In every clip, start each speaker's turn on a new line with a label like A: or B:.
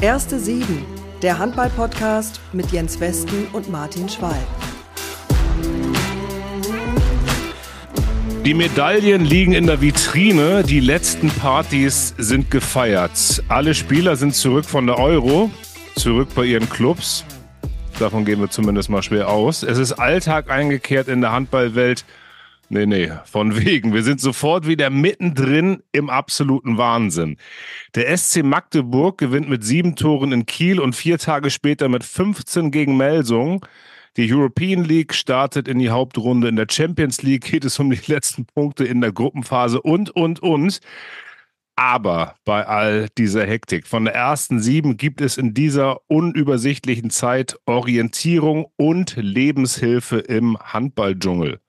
A: Erste Sieben, der Handball-Podcast mit Jens Westen und Martin Schwalb.
B: Die Medaillen liegen in der Vitrine, die letzten Partys sind gefeiert. Alle Spieler sind zurück von der Euro, zurück bei ihren Clubs. Davon gehen wir zumindest mal schwer aus. Es ist Alltag eingekehrt in der Handballwelt. Nee, nee, von wegen. Wir sind sofort wieder mittendrin im absoluten Wahnsinn. Der SC Magdeburg gewinnt mit sieben Toren in Kiel und vier Tage später mit 15 gegen Melsung. Die European League startet in die Hauptrunde. In der Champions League geht es um die letzten Punkte in der Gruppenphase und, und, und. Aber bei all dieser Hektik von der ersten sieben gibt es in dieser unübersichtlichen Zeit Orientierung und Lebenshilfe im Handballdschungel.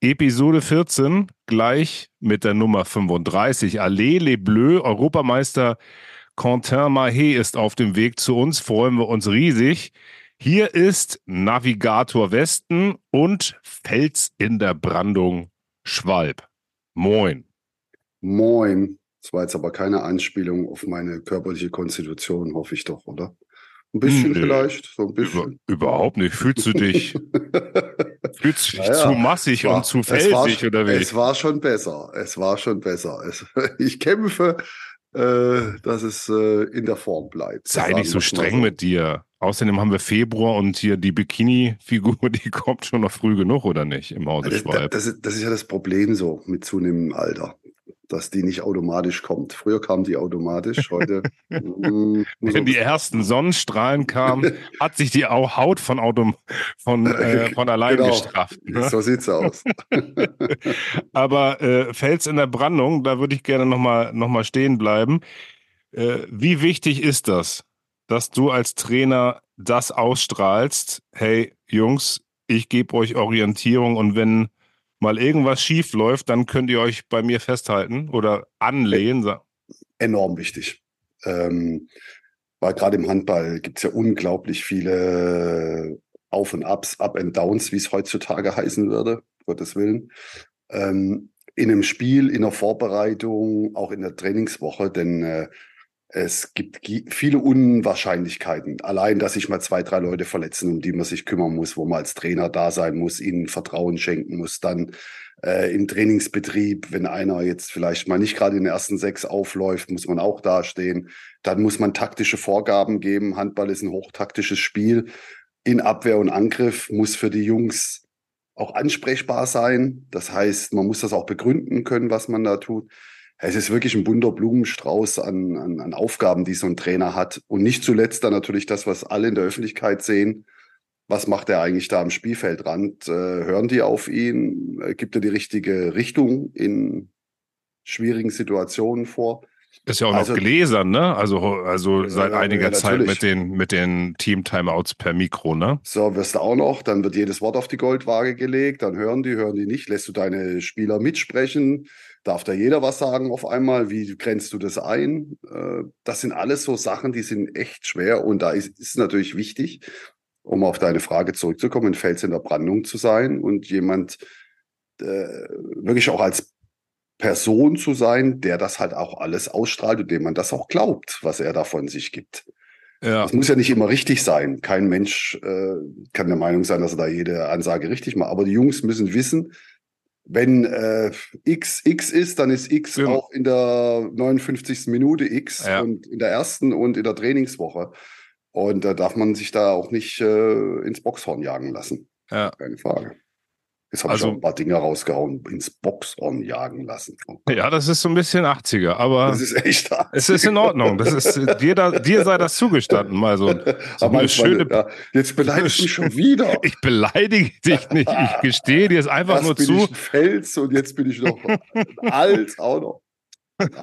B: Episode 14 gleich mit der Nummer 35. Allez les Bleus, Europameister Quentin Mahé ist auf dem Weg zu uns, freuen wir uns riesig. Hier ist Navigator Westen und Fels in der Brandung Schwalb. Moin.
C: Moin. Das war jetzt aber keine Anspielung auf meine körperliche Konstitution, hoffe ich doch, oder? Ein bisschen Nö, vielleicht, so ein bisschen.
B: Über, überhaupt nicht. Fühlst du dich, fühlst du dich naja, zu massig war, und zu felsig oder wie?
C: Es war schon besser. Es war schon besser. Es, ich kämpfe, äh, dass es äh, in der Form bleibt.
B: Sei nicht so streng so. mit dir. Außerdem haben wir Februar und hier die Bikini-Figur, die kommt schon noch früh genug, oder nicht? Im Hause
C: das, das, das, ist ja das Problem so mit zunehmendem Alter dass die nicht automatisch kommt. Früher kam die automatisch, heute.
B: mm, Wenn die ersten Sonnenstrahlen kamen, hat sich die Haut von, Auto, von, äh, von allein genau. gestrafft.
C: Ne? So sieht's aus.
B: Aber äh, Fels in der Brandung, da würde ich gerne nochmal noch mal stehen bleiben. Äh, wie wichtig ist das, dass du als Trainer das ausstrahlst? Hey, Jungs, ich gebe euch Orientierung und wenn mal irgendwas schief läuft, dann könnt ihr euch bei mir festhalten oder anlehnen.
C: Enorm wichtig. Ähm, weil gerade im Handball gibt es ja unglaublich viele Auf und Ups, Up and Downs, wie es heutzutage heißen würde, Gottes Willen. Ähm, in einem Spiel, in der Vorbereitung, auch in der Trainingswoche, denn äh, es gibt viele Unwahrscheinlichkeiten. Allein, dass sich mal zwei, drei Leute verletzen, um die man sich kümmern muss, wo man als Trainer da sein muss, ihnen Vertrauen schenken muss. Dann äh, im Trainingsbetrieb, wenn einer jetzt vielleicht mal nicht gerade in den ersten sechs aufläuft, muss man auch dastehen. Dann muss man taktische Vorgaben geben. Handball ist ein hochtaktisches Spiel. In Abwehr und Angriff muss für die Jungs auch ansprechbar sein. Das heißt, man muss das auch begründen können, was man da tut es ist wirklich ein bunter Blumenstrauß an, an, an Aufgaben, die so ein Trainer hat. Und nicht zuletzt dann natürlich das, was alle in der Öffentlichkeit sehen. Was macht er eigentlich da am Spielfeldrand? Äh, hören die auf ihn? Äh, gibt er die richtige Richtung in schwierigen Situationen vor?
B: Ist ja auch also, noch gläsern, ne? Also, also seit einiger ja, Zeit mit den, mit den Team-Timeouts per Mikro, ne?
C: So, wirst du auch noch, dann wird jedes Wort auf die Goldwaage gelegt, dann hören die, hören die nicht, lässt du deine Spieler mitsprechen, Darf da jeder was sagen auf einmal? Wie grenzt du das ein? Äh, das sind alles so Sachen, die sind echt schwer. Und da ist, es natürlich wichtig, um auf deine Frage zurückzukommen, ein Fels in der Brandung zu sein und jemand äh, wirklich auch als Person zu sein, der das halt auch alles ausstrahlt und dem man das auch glaubt, was er da von sich gibt. Ja. Das muss ja nicht immer richtig sein. Kein Mensch äh, kann der Meinung sein, dass er da jede Ansage richtig macht. Aber die Jungs müssen wissen, wenn äh, X X ist, dann ist X ja. auch in der 59. Minute X ja. und in der ersten und in der Trainingswoche. Und da darf man sich da auch nicht äh, ins Boxhorn jagen lassen. Ja. Keine Frage. Jetzt habe also, ich auch ein paar Dinge rausgehauen, ins Boxhorn jagen lassen.
B: Oh ja, das ist so ein bisschen 80er, aber
C: das ist echt 80er.
B: es ist in Ordnung. Das ist, dir, da, dir sei das zugestanden, mal so,
C: so eine schöne. Ja, jetzt beleidigst du mich schon wieder.
B: Ich beleidige dich nicht. Ich gestehe dir es einfach
C: Erst
B: nur
C: bin
B: zu.
C: Ich ein Fels und jetzt bin ich noch alt auch noch.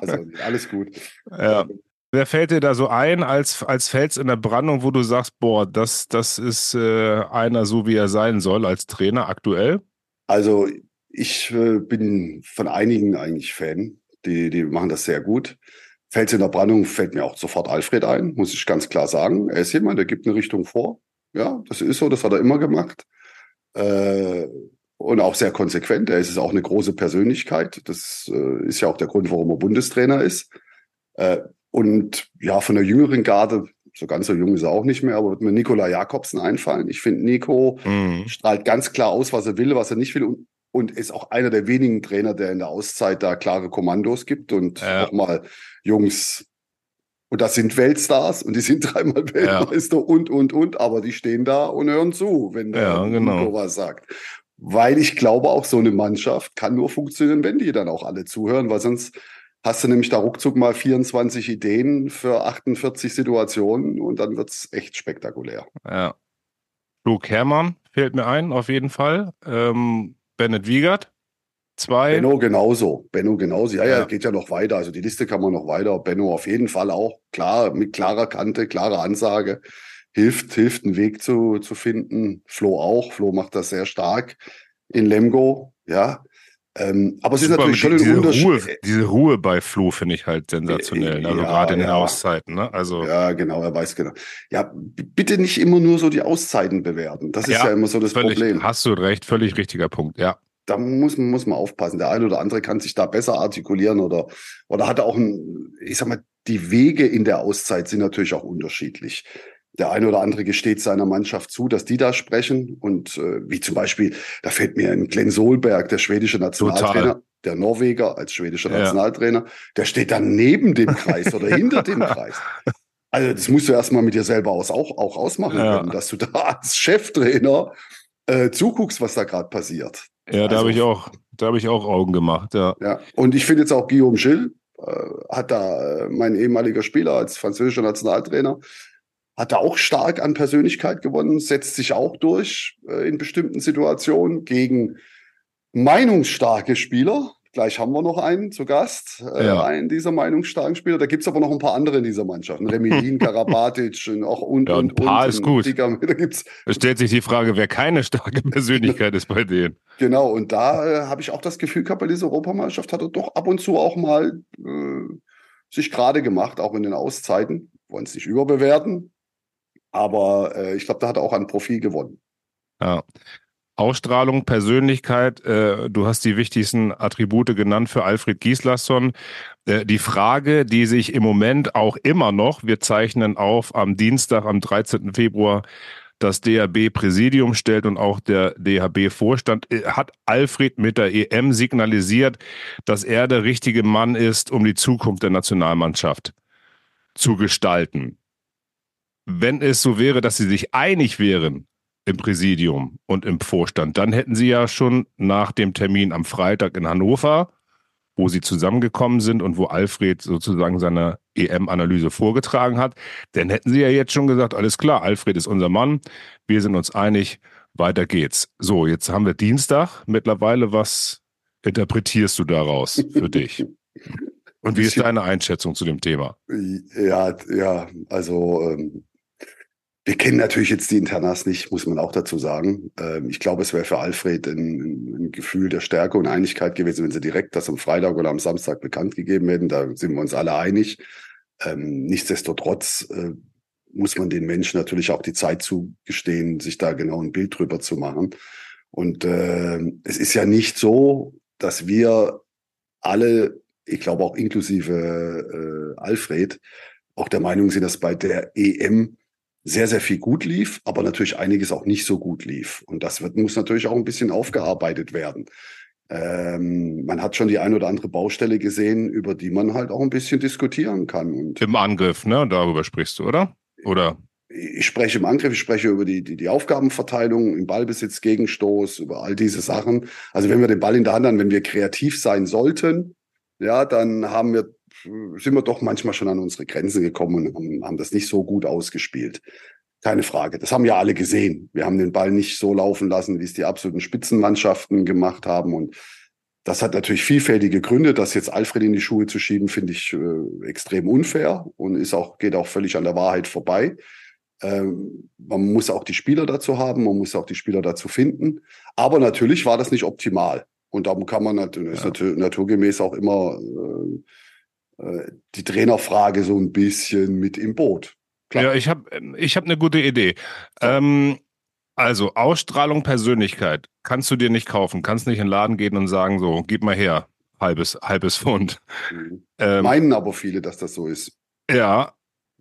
C: Also alles gut.
B: Ja. Wer fällt dir da so ein als, als Fels in der Brandung, wo du sagst, boah, das, das ist äh, einer so, wie er sein soll als Trainer aktuell?
C: Also ich äh, bin von einigen eigentlich Fan, die, die machen das sehr gut. Fällt in der Brandung fällt mir auch sofort Alfred ein, muss ich ganz klar sagen. Er ist jemand, der gibt eine Richtung vor. Ja, das ist so, das hat er immer gemacht. Äh, und auch sehr konsequent. Er ist auch eine große Persönlichkeit. Das äh, ist ja auch der Grund, warum er Bundestrainer ist. Äh, Und ja, von der jüngeren Garde, so ganz so jung ist er auch nicht mehr, aber wird mir Nikola Jakobsen einfallen. Ich finde, Nico mhm. strahlt ganz klar aus, was er will, was er nicht will und, und ist auch einer der wenigen Trainer, der in der Auszeit da klare Kommandos gibt und ja. auch mal Jungs, und das sind Weltstars und die sind dreimal Weltmeister ja. und, und, und, aber die stehen da und hören zu, wenn der ja, genau. Nico was sagt. Weil ich glaube, auch so eine Mannschaft kann nur funktionieren, wenn die dann auch alle zuhören, weil sonst hast du nämlich da ruckzuck mal 24 Ideen für 48 Situationen und dann wird es echt spektakulär.
B: Ja. Luke Herrmann fehlt mir ein, auf jeden Fall. Ähm, Bennett Wiegert. Zwei.
C: Benno genauso. Benno genauso. Ja, ja, ja, geht ja noch weiter. Also die Liste kann man noch weiter. Benno auf jeden Fall auch. Klar, mit klarer Kante, klarer Ansage. Hilft, hilft, einen Weg zu, zu finden. Flo auch. Flo macht das sehr stark in Lemgo. Ja. Ähm, aber es ist natürlich schon ein Unterschied.
B: Ruhe, diese Ruhe bei Flo finde ich halt sensationell. Also ja, gerade in den Auszeiten. Ne? Also
C: ja, genau, er weiß genau. Ja, bitte nicht immer nur so die Auszeiten bewerten. Das ist ja, ja immer so das
B: völlig,
C: Problem.
B: Hast du recht, völlig richtiger Punkt, ja.
C: Da muss, muss man aufpassen. Der eine oder andere kann sich da besser artikulieren oder, oder hat auch ein, ich sag mal, die Wege in der Auszeit sind natürlich auch unterschiedlich der eine oder andere gesteht seiner Mannschaft zu, dass die da sprechen. Und äh, wie zum Beispiel, da fällt mir ein Glenn Solberg, der schwedische Nationaltrainer, Total. der Norweger als schwedischer ja. Nationaltrainer, der steht dann neben dem Kreis oder hinter dem Kreis. Also das musst du erstmal mit dir selber aus, auch, auch ausmachen ja. können, dass du da als Cheftrainer äh, zuguckst, was da gerade passiert.
B: Ja, da also, habe ich auch, da habe ich auch Augen gemacht, ja.
C: Ja, und ich finde jetzt auch Guillaume Schill, äh, hat da äh, mein ehemaliger Spieler als französischer Nationaltrainer, hat er auch stark an Persönlichkeit gewonnen, setzt sich auch durch äh, in bestimmten Situationen gegen meinungsstarke Spieler. Gleich haben wir noch einen zu Gast, äh, ja. einen dieser meinungsstarken Spieler. Da gibt's aber noch ein paar andere in dieser Mannschaft. Remilin, Karabatic und auch und,
B: ja,
C: und,
B: ein paar
C: und,
B: ist gut. da, gibt's da stellt sich die Frage, wer keine starke Persönlichkeit ist bei denen.
C: Genau, und da äh, habe ich auch das Gefühl gehabt, bei dieser Europameisterschaft hat er doch ab und zu auch mal äh, sich gerade gemacht, auch in den Auszeiten. Wollen es nicht überbewerten, aber äh, ich glaube, da hat er auch an Profil gewonnen.
B: Ja. Ausstrahlung, Persönlichkeit, äh, du hast die wichtigsten Attribute genannt für Alfred Gislason. Äh, die Frage, die sich im Moment auch immer noch, wir zeichnen auf am Dienstag, am 13. Februar, das DHB-Präsidium stellt und auch der DHB-Vorstand, äh, hat Alfred mit der EM signalisiert, dass er der richtige Mann ist, um die Zukunft der Nationalmannschaft zu gestalten wenn es so wäre, dass sie sich einig wären im Präsidium und im Vorstand, dann hätten sie ja schon nach dem Termin am Freitag in Hannover, wo sie zusammengekommen sind und wo Alfred sozusagen seine EM-Analyse vorgetragen hat, dann hätten sie ja jetzt schon gesagt, alles klar, Alfred ist unser Mann, wir sind uns einig, weiter geht's. So, jetzt haben wir Dienstag mittlerweile. Was interpretierst du daraus für dich? Und wie ist deine Einschätzung zu dem Thema?
C: Ja, ja, also ähm, wir kennen natürlich jetzt die Internas nicht, muss man auch dazu sagen. Ähm, ich glaube, es wäre für Alfred ein, ein, Gefühl der Stärke und Einigkeit gewesen, wenn sie direkt das am Freitag oder am Samstag bekannt gegeben hätten. Da sind wir uns alle einig. Ähm, nichtsdestotrotz äh, muss man den Menschen natürlich auch die Zeit zugestehen, sich da genau ein Bild drüber zu machen. Und äh, es ist ja nicht so, dass wir alle, ich glaube auch inklusive äh, Alfred, auch der Meinung sind, dass bei der EM sehr, sehr viel gut lief, aber natürlich einiges auch nicht so gut lief. Und das wird, muss natürlich auch ein bisschen aufgearbeitet werden. Ähm, man hat schon die ein oder andere Baustelle gesehen, über die man halt auch ein bisschen diskutieren kann. Und
B: Im Angriff, ne? Darüber sprichst du, oder? Oder?
C: Ich spreche im Angriff, ich spreche über die, die, die Aufgabenverteilung im Ballbesitz, Gegenstoß, über all diese Sachen. Also wenn wir den Ball in der Hand haben, wenn wir kreativ sein sollten, ja, dann haben wir sind wir doch manchmal schon an unsere Grenzen gekommen und haben, haben das nicht so gut ausgespielt. Keine Frage. Das haben ja alle gesehen. Wir haben den Ball nicht so laufen lassen, wie es die absoluten Spitzenmannschaften gemacht haben. Und das hat natürlich vielfältige Gründe. Das jetzt Alfred in die Schuhe zu schieben, finde ich äh, extrem unfair und ist auch, geht auch völlig an der Wahrheit vorbei. Ähm, man muss auch die Spieler dazu haben, man muss auch die Spieler dazu finden. Aber natürlich war das nicht optimal. Und darum kann man natürlich, ja. ist naturgemäß auch immer äh, äh, die Trainerfrage so ein bisschen mit im Boot.
B: Klar. Ja, ich habe ich hab eine gute Idee. Ähm, also Ausstrahlung, Persönlichkeit kannst du dir nicht kaufen, kannst nicht in den Laden gehen und sagen so, gib mal her, halbes, halbes Pfund.
C: Mhm. Ähm, Meinen aber viele, dass das so ist.
B: Ja.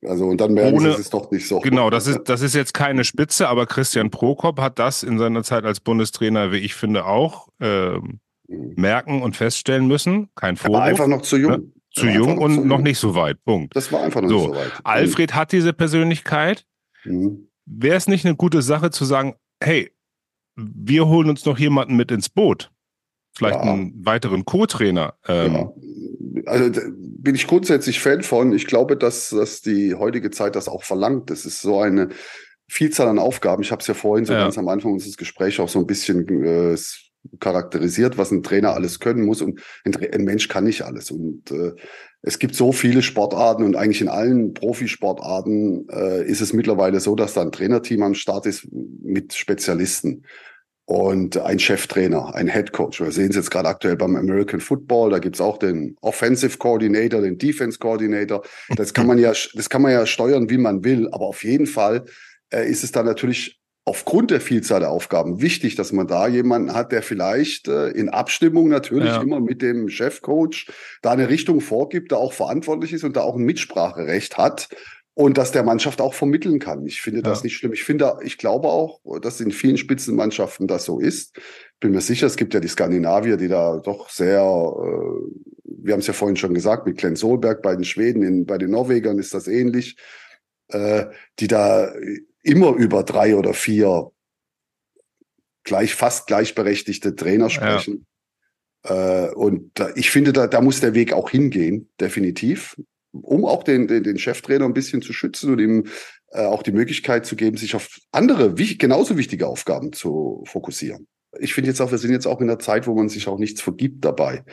C: Also und dann merken Ohne, sie, es ist doch nicht so.
B: Genau, das ist, das ist jetzt keine Spitze, aber Christian Prokop hat das in seiner Zeit als Bundestrainer, wie ich finde, auch ähm, mhm. merken und feststellen müssen. Kein Vorwurf.
C: Aber einfach noch zu jung. Ne?
B: Zu jung und zu noch jung. nicht so weit. Punkt.
C: Das war einfach noch so. nicht so weit.
B: Alfred mhm. hat diese Persönlichkeit. Mhm. Wäre es nicht eine gute Sache zu sagen, hey, wir holen uns noch jemanden mit ins Boot? Vielleicht ja. einen weiteren Co-Trainer.
C: Ähm, ja. Also bin ich grundsätzlich Fan von. Ich glaube, dass, dass die heutige Zeit das auch verlangt. Das ist so eine Vielzahl an Aufgaben. Ich habe es ja vorhin so ja. ganz am Anfang unseres Gesprächs auch so ein bisschen äh, charakterisiert, was ein Trainer alles können muss. Und ein, ein Mensch kann nicht alles. Und äh, es gibt so viele Sportarten und eigentlich in allen Profisportarten äh, ist es mittlerweile so, dass da ein Trainerteam am Start ist mit Spezialisten und ein Cheftrainer, ein Head Coach. Wir sehen es jetzt gerade aktuell beim American Football. Da gibt's auch den Offensive Coordinator, den Defense Coordinator. Das kann man ja, das kann man ja steuern, wie man will. Aber auf jeden Fall äh, ist es dann natürlich aufgrund der Vielzahl der Aufgaben wichtig, dass man da jemanden hat, der vielleicht äh, in Abstimmung natürlich ja. immer mit dem Chefcoach da eine Richtung vorgibt, da auch verantwortlich ist und da auch ein Mitspracherecht hat und dass der Mannschaft auch vermitteln kann. Ich finde das ja. nicht schlimm. Ich finde, ich glaube auch, dass in vielen Spitzenmannschaften das so ist. Bin mir sicher, es gibt ja die Skandinavier, die da doch sehr, äh, wir haben es ja vorhin schon gesagt, mit Glenn Solberg bei den Schweden, in, bei den Norwegern ist das ähnlich, äh, die da immer über drei oder vier gleich fast gleichberechtigte Trainer sprechen. Ja. Äh, und da, ich finde, da, da muss der Weg auch hingehen, definitiv um auch den, den, den Cheftrainer ein bisschen zu schützen und ihm äh, auch die Möglichkeit zu geben, sich auf andere, wie, genauso wichtige Aufgaben zu fokussieren. Ich finde jetzt auch, wir sind jetzt auch in der Zeit, wo man sich auch nichts vergibt dabei.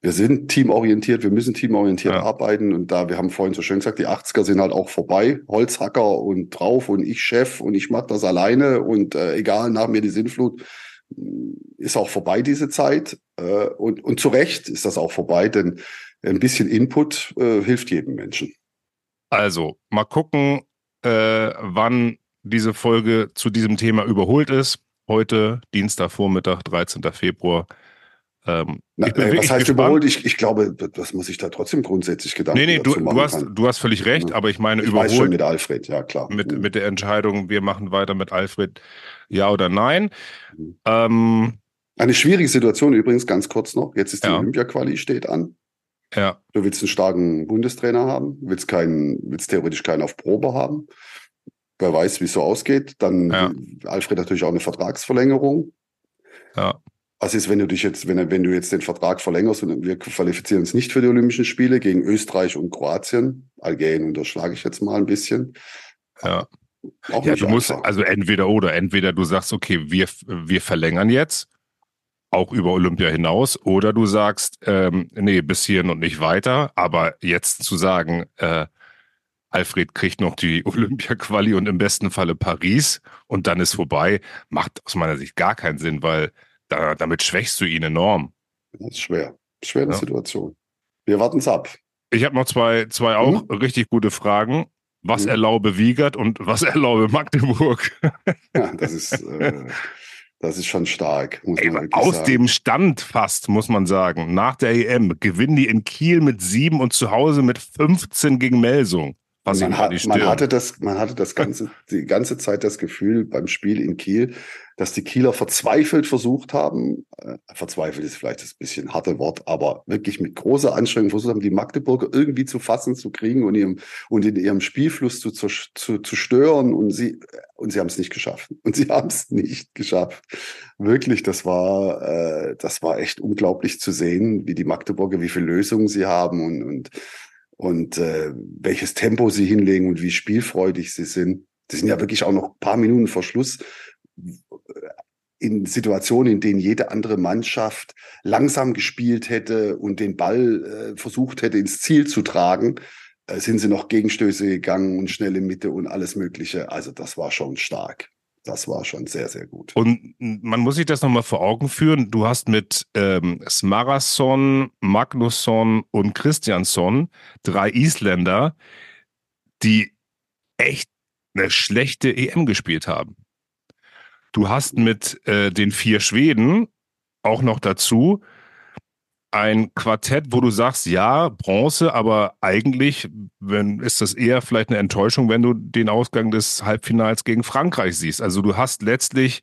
C: Wir sind teamorientiert, wir müssen teamorientiert ja. arbeiten und da, wir haben vorhin so schön gesagt, die 80er sind halt auch vorbei, Holzhacker und drauf und ich Chef und ich mache das alleine und äh, egal, nach mir die Sinnflut, ist auch vorbei diese Zeit äh, und, und zu Recht ist das auch vorbei, denn ein bisschen Input äh, hilft jedem Menschen.
B: Also, mal gucken, äh, wann diese Folge zu diesem Thema überholt ist. Heute, Dienstagvormittag, 13. Februar.
C: Ähm, Na, äh, was heißt gespannt. überholt? Ich, ich glaube, das muss ich da trotzdem grundsätzlich Gedanken
B: Nee, nee, du, du, hast, du hast völlig recht, ja. aber ich meine,
C: ich
B: überholt.
C: Weiß schon mit Alfred, ja klar.
B: Mit, mhm. mit der Entscheidung, wir machen weiter mit Alfred, ja oder nein. Mhm. Ähm,
C: Eine schwierige Situation übrigens, ganz kurz noch. Jetzt ist die ja. Olympia-Quali steht an.
B: Ja.
C: Du willst einen starken Bundestrainer haben, willst keinen, willst theoretisch keinen auf Probe haben. Wer weiß, wie es so ausgeht. Dann ja. Alfred natürlich auch eine Vertragsverlängerung.
B: Ja.
C: Was ist, wenn du dich jetzt, wenn, wenn du jetzt den Vertrag verlängerst und wir qualifizieren uns nicht für die Olympischen Spiele gegen Österreich und Kroatien? Algerien unterschlage ich jetzt mal ein bisschen.
B: Ja. Auch ja, du musst, also entweder oder, entweder du sagst, okay, wir, wir verlängern jetzt auch über Olympia hinaus, oder du sagst, ähm, nee, bis hierhin und nicht weiter. Aber jetzt zu sagen, äh, Alfred kriegt noch die Olympia-Quali und im besten Falle Paris und dann ist vorbei, macht aus meiner Sicht gar keinen Sinn, weil da, damit schwächst du ihn enorm.
C: Das ist schwer. Schwere ja. Situation. Wir warten es ab.
B: Ich habe noch zwei, zwei auch mhm. richtig gute Fragen. Was mhm. erlaube Wiegert und was erlaube Magdeburg?
C: Ja, das ist. Äh, Das ist schon stark.
B: Ey, aus sagen. dem Stand fast, muss man sagen. Nach der EM gewinnen die in Kiel mit sieben und zu Hause mit 15 gegen Melsung.
C: Man, hat, man, hatte das, man hatte das ganze, die ganze Zeit das Gefühl beim Spiel in Kiel, dass die Kieler verzweifelt versucht haben, äh, verzweifelt ist vielleicht ein bisschen harte Wort, aber wirklich mit großer Anstrengung versucht haben, die Magdeburger irgendwie zu fassen, zu kriegen und, ihrem, und in ihrem Spielfluss zu, zu, zu, zu stören und sie, und sie haben es nicht geschafft. Und sie haben es nicht geschafft. Wirklich, das war, äh, das war echt unglaublich zu sehen, wie die Magdeburger, wie viele Lösungen sie haben und, und und äh, welches Tempo sie hinlegen und wie spielfreudig sie sind. Die sind ja wirklich auch noch paar Minuten vor Schluss in Situationen, in denen jede andere Mannschaft langsam gespielt hätte und den Ball äh, versucht hätte ins Ziel zu tragen, äh, sind sie noch Gegenstöße gegangen und schnelle Mitte und alles Mögliche. Also das war schon stark. Das war schon sehr, sehr gut.
B: Und man muss sich das nochmal vor Augen führen. Du hast mit ähm, Smarason, Magnusson und Christiansson drei Isländer, die echt eine schlechte EM gespielt haben. Du hast mit äh, den vier Schweden auch noch dazu ein Quartett, wo du sagst, ja, Bronze, aber eigentlich wenn, ist das eher vielleicht eine Enttäuschung, wenn du den Ausgang des Halbfinals gegen Frankreich siehst. Also du hast letztlich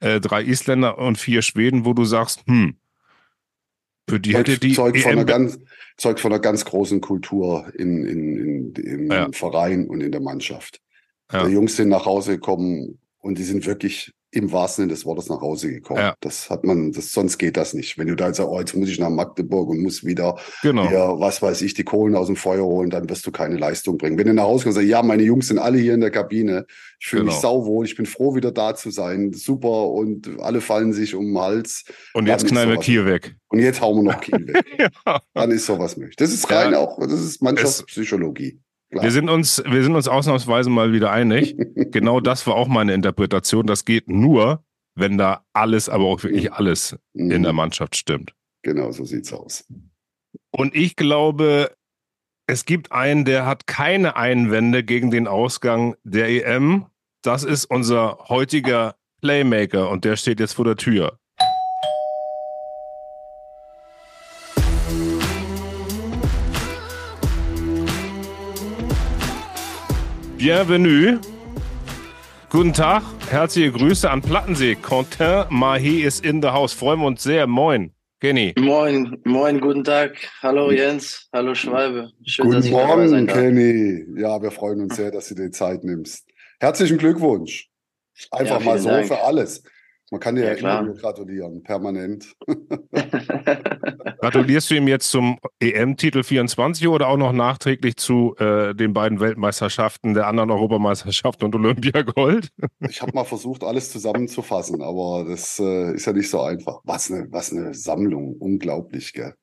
B: äh, drei Isländer und vier Schweden, wo du sagst, hm, für die hätte die
C: Zeug von, einer ganz, Zeug von einer ganz großen Kultur in, in, in, im ja. Verein und in der Mannschaft. Ja. Die Jungs sind nach Hause gekommen und die sind wirklich im wahrsten Sinne des Wortes nach Hause gekommen. Ja. Das hat man, das, sonst geht das nicht. Wenn du da sagst, oh, jetzt muss ich nach Magdeburg und muss wieder genau. hier, was weiß ich, die Kohlen aus dem Feuer holen, dann wirst du keine Leistung bringen. Wenn du nach Hause kommst und sagst, ja, meine Jungs sind alle hier in der Kabine, ich fühle genau. mich sauwohl, ich bin froh, wieder da zu sein, super und alle fallen sich um den Hals.
B: Und jetzt knallen wir Kiel weg.
C: Und jetzt hauen wir noch Kiel weg. ja. Dann ist sowas möglich. Das ist rein ja. auch, das ist Mannschaftspsychologie.
B: Klar. Wir sind uns, wir sind uns ausnahmsweise mal wieder einig. genau das war auch meine Interpretation. Das geht nur, wenn da alles, aber auch wirklich mhm. alles mhm. in der Mannschaft stimmt.
C: Genau, so sieht's aus.
B: Und ich glaube, es gibt einen, der hat keine Einwände gegen den Ausgang der EM. Das ist unser heutiger Playmaker und der steht jetzt vor der Tür. Bienvenue. Guten Tag, herzliche Grüße an Plattensee. Quentin Mahé ist in der Haus. Freuen wir uns sehr. Moin, Kenny.
D: Moin, moin, guten Tag. Hallo Jens, hallo Schwalbe.
C: Schön, guten dass ich Morgen, sein Kenny. Ja, wir freuen uns sehr, dass du dir Zeit nimmst. Herzlichen Glückwunsch. Einfach ja, mal so Dank. für alles. Man kann dir ja, ja immer gratulieren, permanent.
B: Gratulierst du ihm jetzt zum EM-Titel 24 oder auch noch nachträglich zu äh, den beiden Weltmeisterschaften, der anderen Europameisterschaft und Olympiagold?
C: ich habe mal versucht, alles zusammenzufassen, aber das äh, ist ja nicht so einfach. Was eine, was eine Sammlung, unglaublich, gell?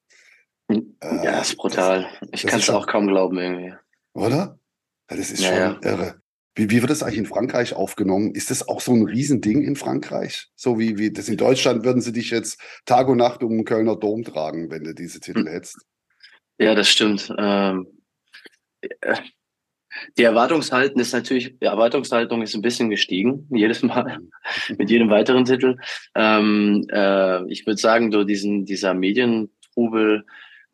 D: Ja, äh, ist brutal. ich kann es auch kaum glauben irgendwie.
C: Oder? Ja, das ist ja, schon irre. Wie, wie wird das eigentlich in Frankreich aufgenommen? Ist das auch so ein Riesending in Frankreich? So wie, wie das in Deutschland würden sie dich jetzt Tag und Nacht um den Kölner Dom tragen, wenn du diese Titel hm. hättest.
D: Ja, das stimmt. Ähm, die Erwartungshaltung ist natürlich, die Erwartungshaltung ist ein bisschen gestiegen, jedes Mal, mit jedem weiteren Titel. Ähm, äh, ich würde sagen, so diesen, dieser Medientrubel,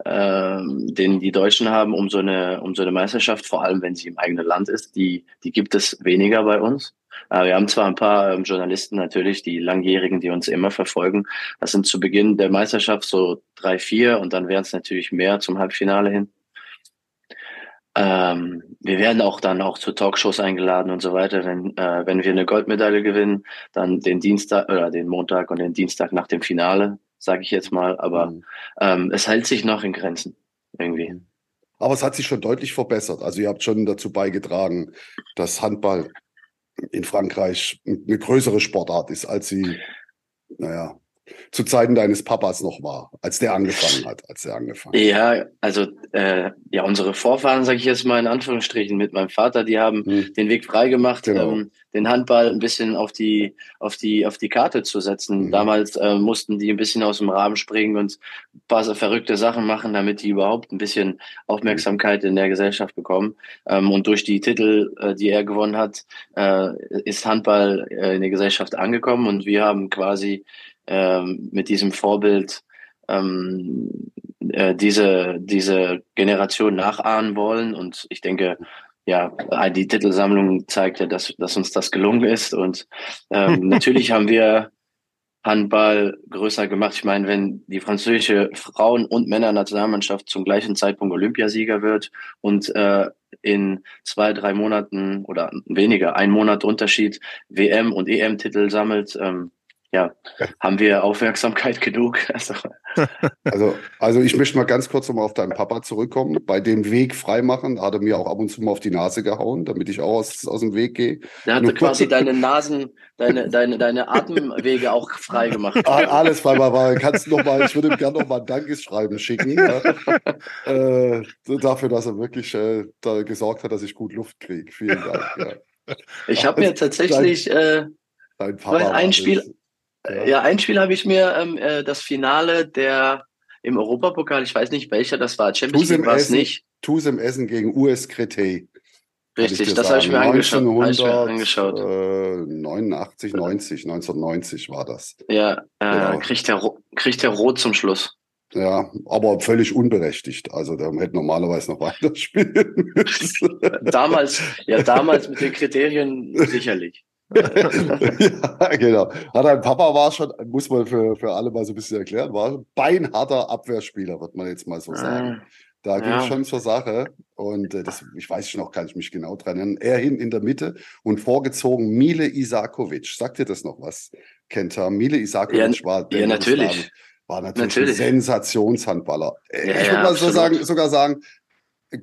D: ähm, den die Deutschen haben um so eine um so eine Meisterschaft, vor allem wenn sie im eigenen Land ist, die die gibt es weniger bei uns. Wir haben zwar ein paar ähm, Journalisten natürlich, die langjährigen, die uns immer verfolgen. Das sind zu Beginn der Meisterschaft so drei, vier und dann wären es natürlich mehr zum Halbfinale hin. Ähm, wir werden auch dann auch zu Talkshows eingeladen und so weiter. Wenn, äh, wenn wir eine Goldmedaille gewinnen, dann den Dienstag oder den Montag und den Dienstag nach dem Finale sage ich jetzt mal. Aber mhm. ähm, es hält sich noch in Grenzen irgendwie. Mhm.
C: Aber es hat sich schon deutlich verbessert. Also ihr habt schon dazu beigetragen, dass Handball in Frankreich eine größere Sportart ist, als sie, naja, zu Zeiten deines Papas noch war, als der angefangen hat, als der angefangen
D: Ja, also äh, ja, unsere Vorfahren, sage ich jetzt mal in Anführungsstrichen, mit meinem Vater, die haben hm. den Weg freigemacht, genau. ähm, den Handball ein bisschen auf die auf die auf die Karte zu setzen. Mhm. Damals äh, mussten die ein bisschen aus dem Rahmen springen und ein paar verrückte Sachen machen, damit die überhaupt ein bisschen Aufmerksamkeit in der Gesellschaft bekommen. Ähm, und durch die Titel, äh, die er gewonnen hat, äh, ist Handball äh, in der Gesellschaft angekommen und wir haben quasi ähm, mit diesem Vorbild ähm, äh, diese, diese Generation nachahmen wollen. Und ich denke, ja, die Titelsammlung zeigt ja, dass, dass uns das gelungen ist. Und ähm, natürlich haben wir Handball größer gemacht. Ich meine, wenn die französische Frauen- und Männernationalmannschaft zum gleichen Zeitpunkt Olympiasieger wird und äh, in zwei, drei Monaten oder weniger, ein Monat Unterschied WM- und EM-Titel sammelt, ähm, ja, haben wir Aufmerksamkeit genug.
C: Also. also, also ich möchte mal ganz kurz nochmal auf deinen Papa zurückkommen. Bei dem Weg freimachen hat er mir auch ab und zu mal auf die Nase gehauen, damit ich auch aus, aus dem Weg gehe.
D: Der hatte quasi deine Nasen, deine, deine, deine Atemwege auch frei gemacht.
C: Alles frei, aber kannst noch mal, ich würde ihm gerne noch mal ein Dankesschreiben schicken. Ja. äh, dafür, dass er wirklich äh, da gesorgt hat, dass ich gut Luft kriege. Vielen Dank. Ja.
D: Ich habe mir tatsächlich dein, äh, dein Papa ein Spiel. Ja, ja ein Spiel habe ich mir, ähm, äh, das Finale der im Europapokal, ich weiß nicht welcher das war, Champions League war es nicht.
C: Tusem Essen gegen US Crete.
D: Richtig, das habe ich mir angeschaut.
C: 1989, äh, 90, 1990 war das.
D: Ja, äh, genau. kriegt, der, kriegt der Rot zum Schluss.
C: Ja, aber völlig unberechtigt. Also der hätte normalerweise noch weiterspielen müssen.
D: Damals, ja, damals mit den Kriterien sicherlich.
C: Ja, genau. Hat ein Papa war schon, muss man für, für alle mal so ein bisschen erklären, war ein beinharter Abwehrspieler, wird man jetzt mal so sagen. Ah, da ging es schon zur Sache. Und äh, das, ich weiß schon noch, kann ich mich genau dran erinnern. Er hin in der Mitte und vorgezogen Mile Isakovic. Sagt ihr das noch was, Kenta? Mile Isakovic
D: ja,
C: war
D: der ja, natürlich.
C: War natürlich, natürlich. ein Sensationshandballer. Äh, ja, ich würde mal so sagen, sogar sagen, äh,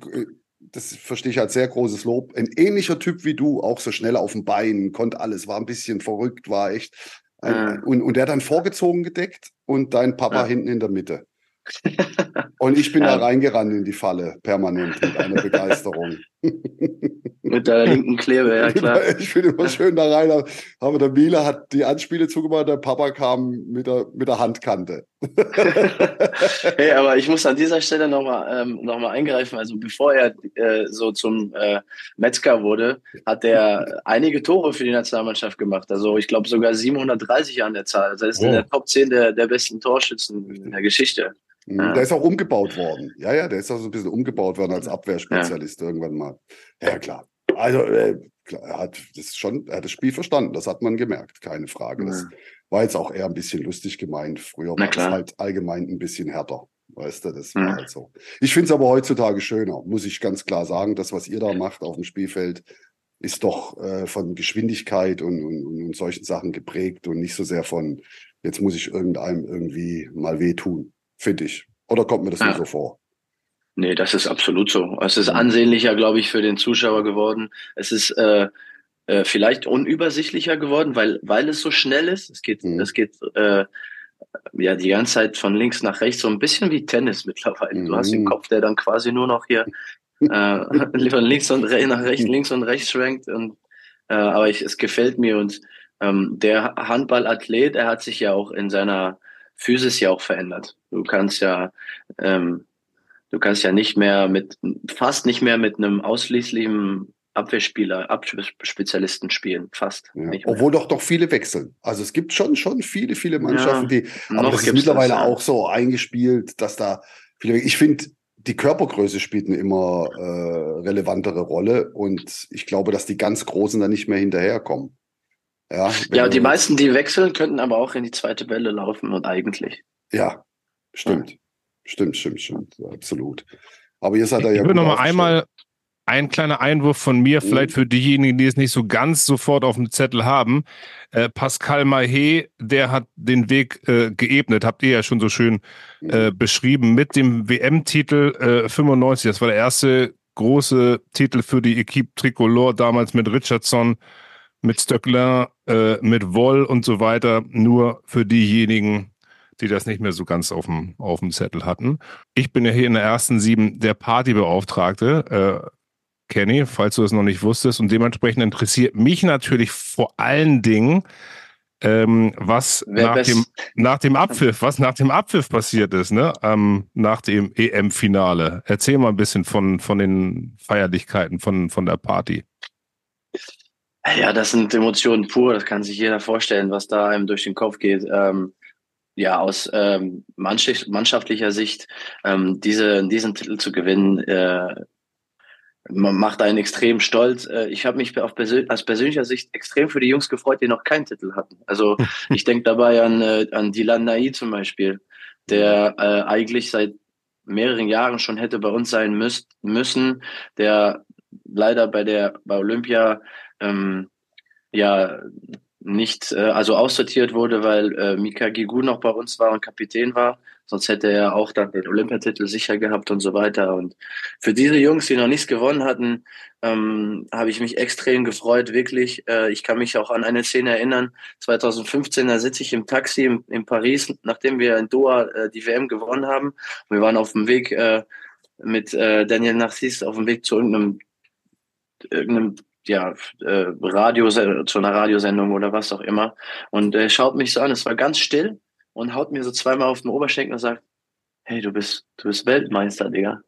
C: das verstehe ich als sehr großes Lob. Ein ähnlicher Typ wie du, auch so schnell auf dem Bein, konnte alles, war ein bisschen verrückt, war echt. Ein, ah. und, und der dann vorgezogen gedeckt und dein Papa ah. hinten in der Mitte. Und ich bin ja. da reingerannt in die Falle, permanent, mit einer Begeisterung.
D: Mit der linken Klebe, ja klar.
C: Ich bin immer schön da rein. Aber der Miele hat die Anspiele zugemacht, der Papa kam mit der, mit der Handkante.
D: hey, aber ich muss an dieser Stelle nochmal ähm, noch eingreifen. Also bevor er äh, so zum äh, Metzger wurde, hat er einige Tore für die Nationalmannschaft gemacht. Also ich glaube sogar 730 an der Zahl. Also er ist oh. in der Top 10 der, der besten Torschützen in der Geschichte.
C: Mhm. Ja. Der ist auch umgebaut worden. Ja, ja, der ist auch so ein bisschen umgebaut worden als Abwehrspezialist ja. irgendwann mal. Ja, klar. Also, äh, klar, er hat das schon, er hat das Spiel verstanden, das hat man gemerkt, keine Frage. Das war jetzt auch eher ein bisschen lustig gemeint. Früher war es halt allgemein ein bisschen härter. Weißt du, das war halt so. Ich finde es aber heutzutage schöner, muss ich ganz klar sagen. Das, was ihr da macht auf dem Spielfeld, ist doch äh, von Geschwindigkeit und, und, und solchen Sachen geprägt und nicht so sehr von, jetzt muss ich irgendeinem irgendwie mal wehtun finde ich. Oder kommt mir das ja. nur so vor?
D: Nee, das ist absolut so. Es ist ansehnlicher, glaube ich, für den Zuschauer geworden. Es ist äh, äh, vielleicht unübersichtlicher geworden, weil, weil es so schnell ist. Es geht, mhm. es geht äh, ja die ganze Zeit von links nach rechts, so ein bisschen wie Tennis mittlerweile. Mhm. Du hast den mhm. Kopf, der dann quasi nur noch hier äh, von links und re nach rechts, links und rechts schwenkt. Und, äh, aber ich, es gefällt mir. Und ähm, der Handballathlet, er hat sich ja auch in seiner Physis ja auch verändert. Du kannst ja, ähm, du kannst ja nicht mehr mit, fast nicht mehr mit einem ausschließlichen Abwehrspieler, Abspezialisten spielen, fast.
C: Ja. Obwohl doch doch viele wechseln. Also es gibt schon, schon viele, viele Mannschaften, ja, die, aber das ist mittlerweile das, ja. auch so eingespielt, dass da viele, ich finde, die Körpergröße spielt eine immer äh, relevantere Rolle und ich glaube, dass die ganz Großen da nicht mehr hinterherkommen.
D: Ja, ja die meisten, die wechseln, könnten aber auch in die zweite Welle laufen und eigentlich.
C: Ja, stimmt. Ja. Stimmt, stimmt, stimmt. Absolut. Aber ihr seid da ja.
B: Ich würde noch mal einmal ein kleiner Einwurf von mir, mhm. vielleicht für diejenigen, die es nicht so ganz sofort auf dem Zettel haben. Äh, Pascal Mahé, der hat den Weg äh, geebnet, habt ihr ja schon so schön äh, mhm. beschrieben, mit dem WM-Titel 95. Äh, das war der erste große Titel für die Equipe Tricolore, damals mit Richardson mit Stöckler, äh, mit Woll und so weiter, nur für diejenigen, die das nicht mehr so ganz auf dem, auf dem Zettel hatten. Ich bin ja hier in der ersten sieben der Partybeauftragte, äh, Kenny, falls du es noch nicht wusstest. Und dementsprechend interessiert mich natürlich vor allen Dingen, ähm, was nach dem, nach dem Abpfiff, was nach dem Abpfiff passiert ist, ne? Ähm, nach dem EM-Finale. Erzähl mal ein bisschen von, von den Feierlichkeiten, von, von der Party.
D: Ja, das sind Emotionen pur, das kann sich jeder vorstellen, was da einem durch den Kopf geht. Ähm, ja, aus ähm, mannschaftlicher Sicht, ähm, diese, diesen Titel zu gewinnen, äh, macht einen extrem stolz. Äh, ich habe mich auf persön aus persönlicher Sicht extrem für die Jungs gefreut, die noch keinen Titel hatten. Also ich denke dabei an, äh, an Dylan Nai zum Beispiel, der äh, eigentlich seit mehreren Jahren schon hätte bei uns sein müsst, müssen, der leider bei der bei Olympia ähm, ja nicht, äh, also aussortiert wurde, weil äh, Mika Gigu noch bei uns war und Kapitän war. Sonst hätte er auch dann den Olympiatitel sicher gehabt und so weiter. Und für diese Jungs, die noch nichts gewonnen hatten, ähm, habe ich mich extrem gefreut, wirklich. Äh, ich kann mich auch an eine Szene erinnern. 2015, da sitze ich im Taxi in, in Paris, nachdem wir in Doha äh, die WM gewonnen haben. Wir waren auf dem Weg äh, mit äh, Daniel Narcisse auf dem Weg zu irgendeinem irgendeinem ja, äh, Radio, zu einer Radiosendung oder was auch immer. Und er schaut mich so an, es war ganz still und haut mir so zweimal auf den Oberschenkel und sagt, hey, du bist, du bist Weltmeister, Digga.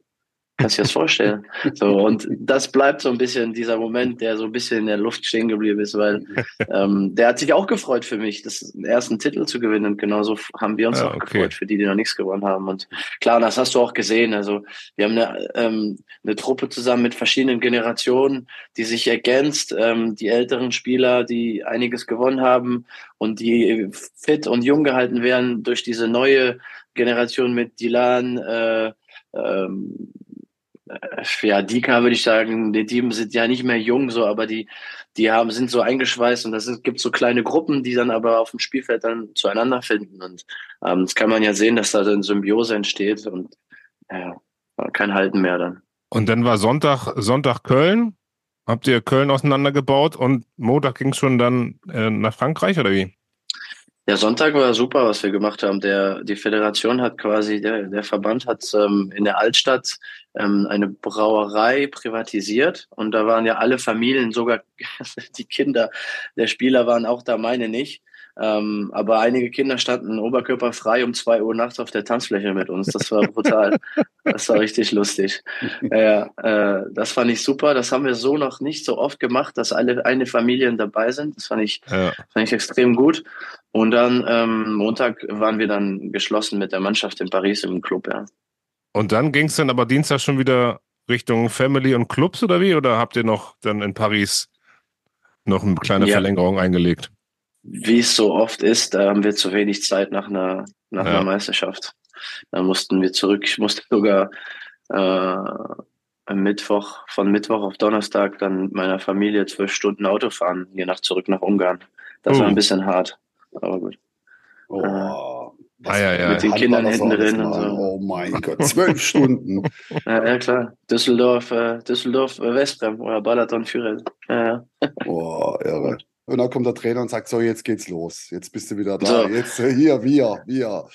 D: Kannst du dir das vorstellen? So, und das bleibt so ein bisschen dieser Moment, der so ein bisschen in der Luft stehen geblieben ist, weil ähm, der hat sich auch gefreut für mich, das ersten Titel zu gewinnen. Und genauso haben wir uns ja, auch okay. gefreut für die, die noch nichts gewonnen haben. Und klar, das hast du auch gesehen. Also wir haben eine, ähm, eine Truppe zusammen mit verschiedenen Generationen, die sich ergänzt. Ähm, die älteren Spieler, die einiges gewonnen haben und die fit und jung gehalten werden durch diese neue Generation mit Dilan, äh, ähm, äh, ja, Dika würde ich sagen, die Teams sind ja nicht mehr jung, so, aber die, die haben, sind so eingeschweißt und das gibt so kleine Gruppen, die dann aber auf dem Spielfeld dann zueinander finden. Und ähm, das kann man ja sehen, dass da dann Symbiose entsteht und ja, kein Halten mehr dann.
B: Und dann war Sonntag, Sonntag Köln. Habt ihr Köln auseinandergebaut und Montag ging es schon dann äh, nach Frankreich oder wie?
D: Der Sonntag war super, was wir gemacht haben. Der, die Föderation hat quasi, der, der Verband hat ähm, in der Altstadt ähm, eine Brauerei privatisiert und da waren ja alle Familien, sogar die Kinder der Spieler waren auch da, meine nicht. Ähm, aber einige Kinder standen oberkörperfrei um zwei Uhr nachts auf der Tanzfläche mit uns. Das war brutal. das war richtig lustig. Ja, äh, das fand ich super. Das haben wir so noch nicht so oft gemacht, dass alle eine Familien dabei sind. Das fand ich, ja. fand ich extrem gut. Und dann ähm, Montag waren wir dann geschlossen mit der Mannschaft in Paris im Club, ja.
B: Und dann ging es dann aber Dienstag schon wieder Richtung Family und Clubs oder wie? Oder habt ihr noch dann in Paris noch eine kleine ja. Verlängerung eingelegt?
D: Wie es so oft ist, da haben wir zu wenig Zeit nach einer, nach ja. einer Meisterschaft. Da mussten wir zurück. Ich musste sogar äh, am Mittwoch, von Mittwoch auf Donnerstag dann mit meiner Familie zwölf Stunden Auto fahren, je nach zurück nach Ungarn. Das uh. war ein oh. bisschen hart, aber gut.
C: Oh. Äh,
B: ah, ja, ja.
D: Mit den Kindern hinten drin und so.
C: Oh mein Gott, zwölf Stunden.
D: Ja, ja, klar. Düsseldorf, äh, Düsseldorf, äh, Westbrem oder Balaton Führer. Ja, ja.
C: Boah, irre. Und dann kommt der Trainer und sagt, so, jetzt geht's los. Jetzt bist du wieder da. So. Jetzt äh, hier, wir, wir.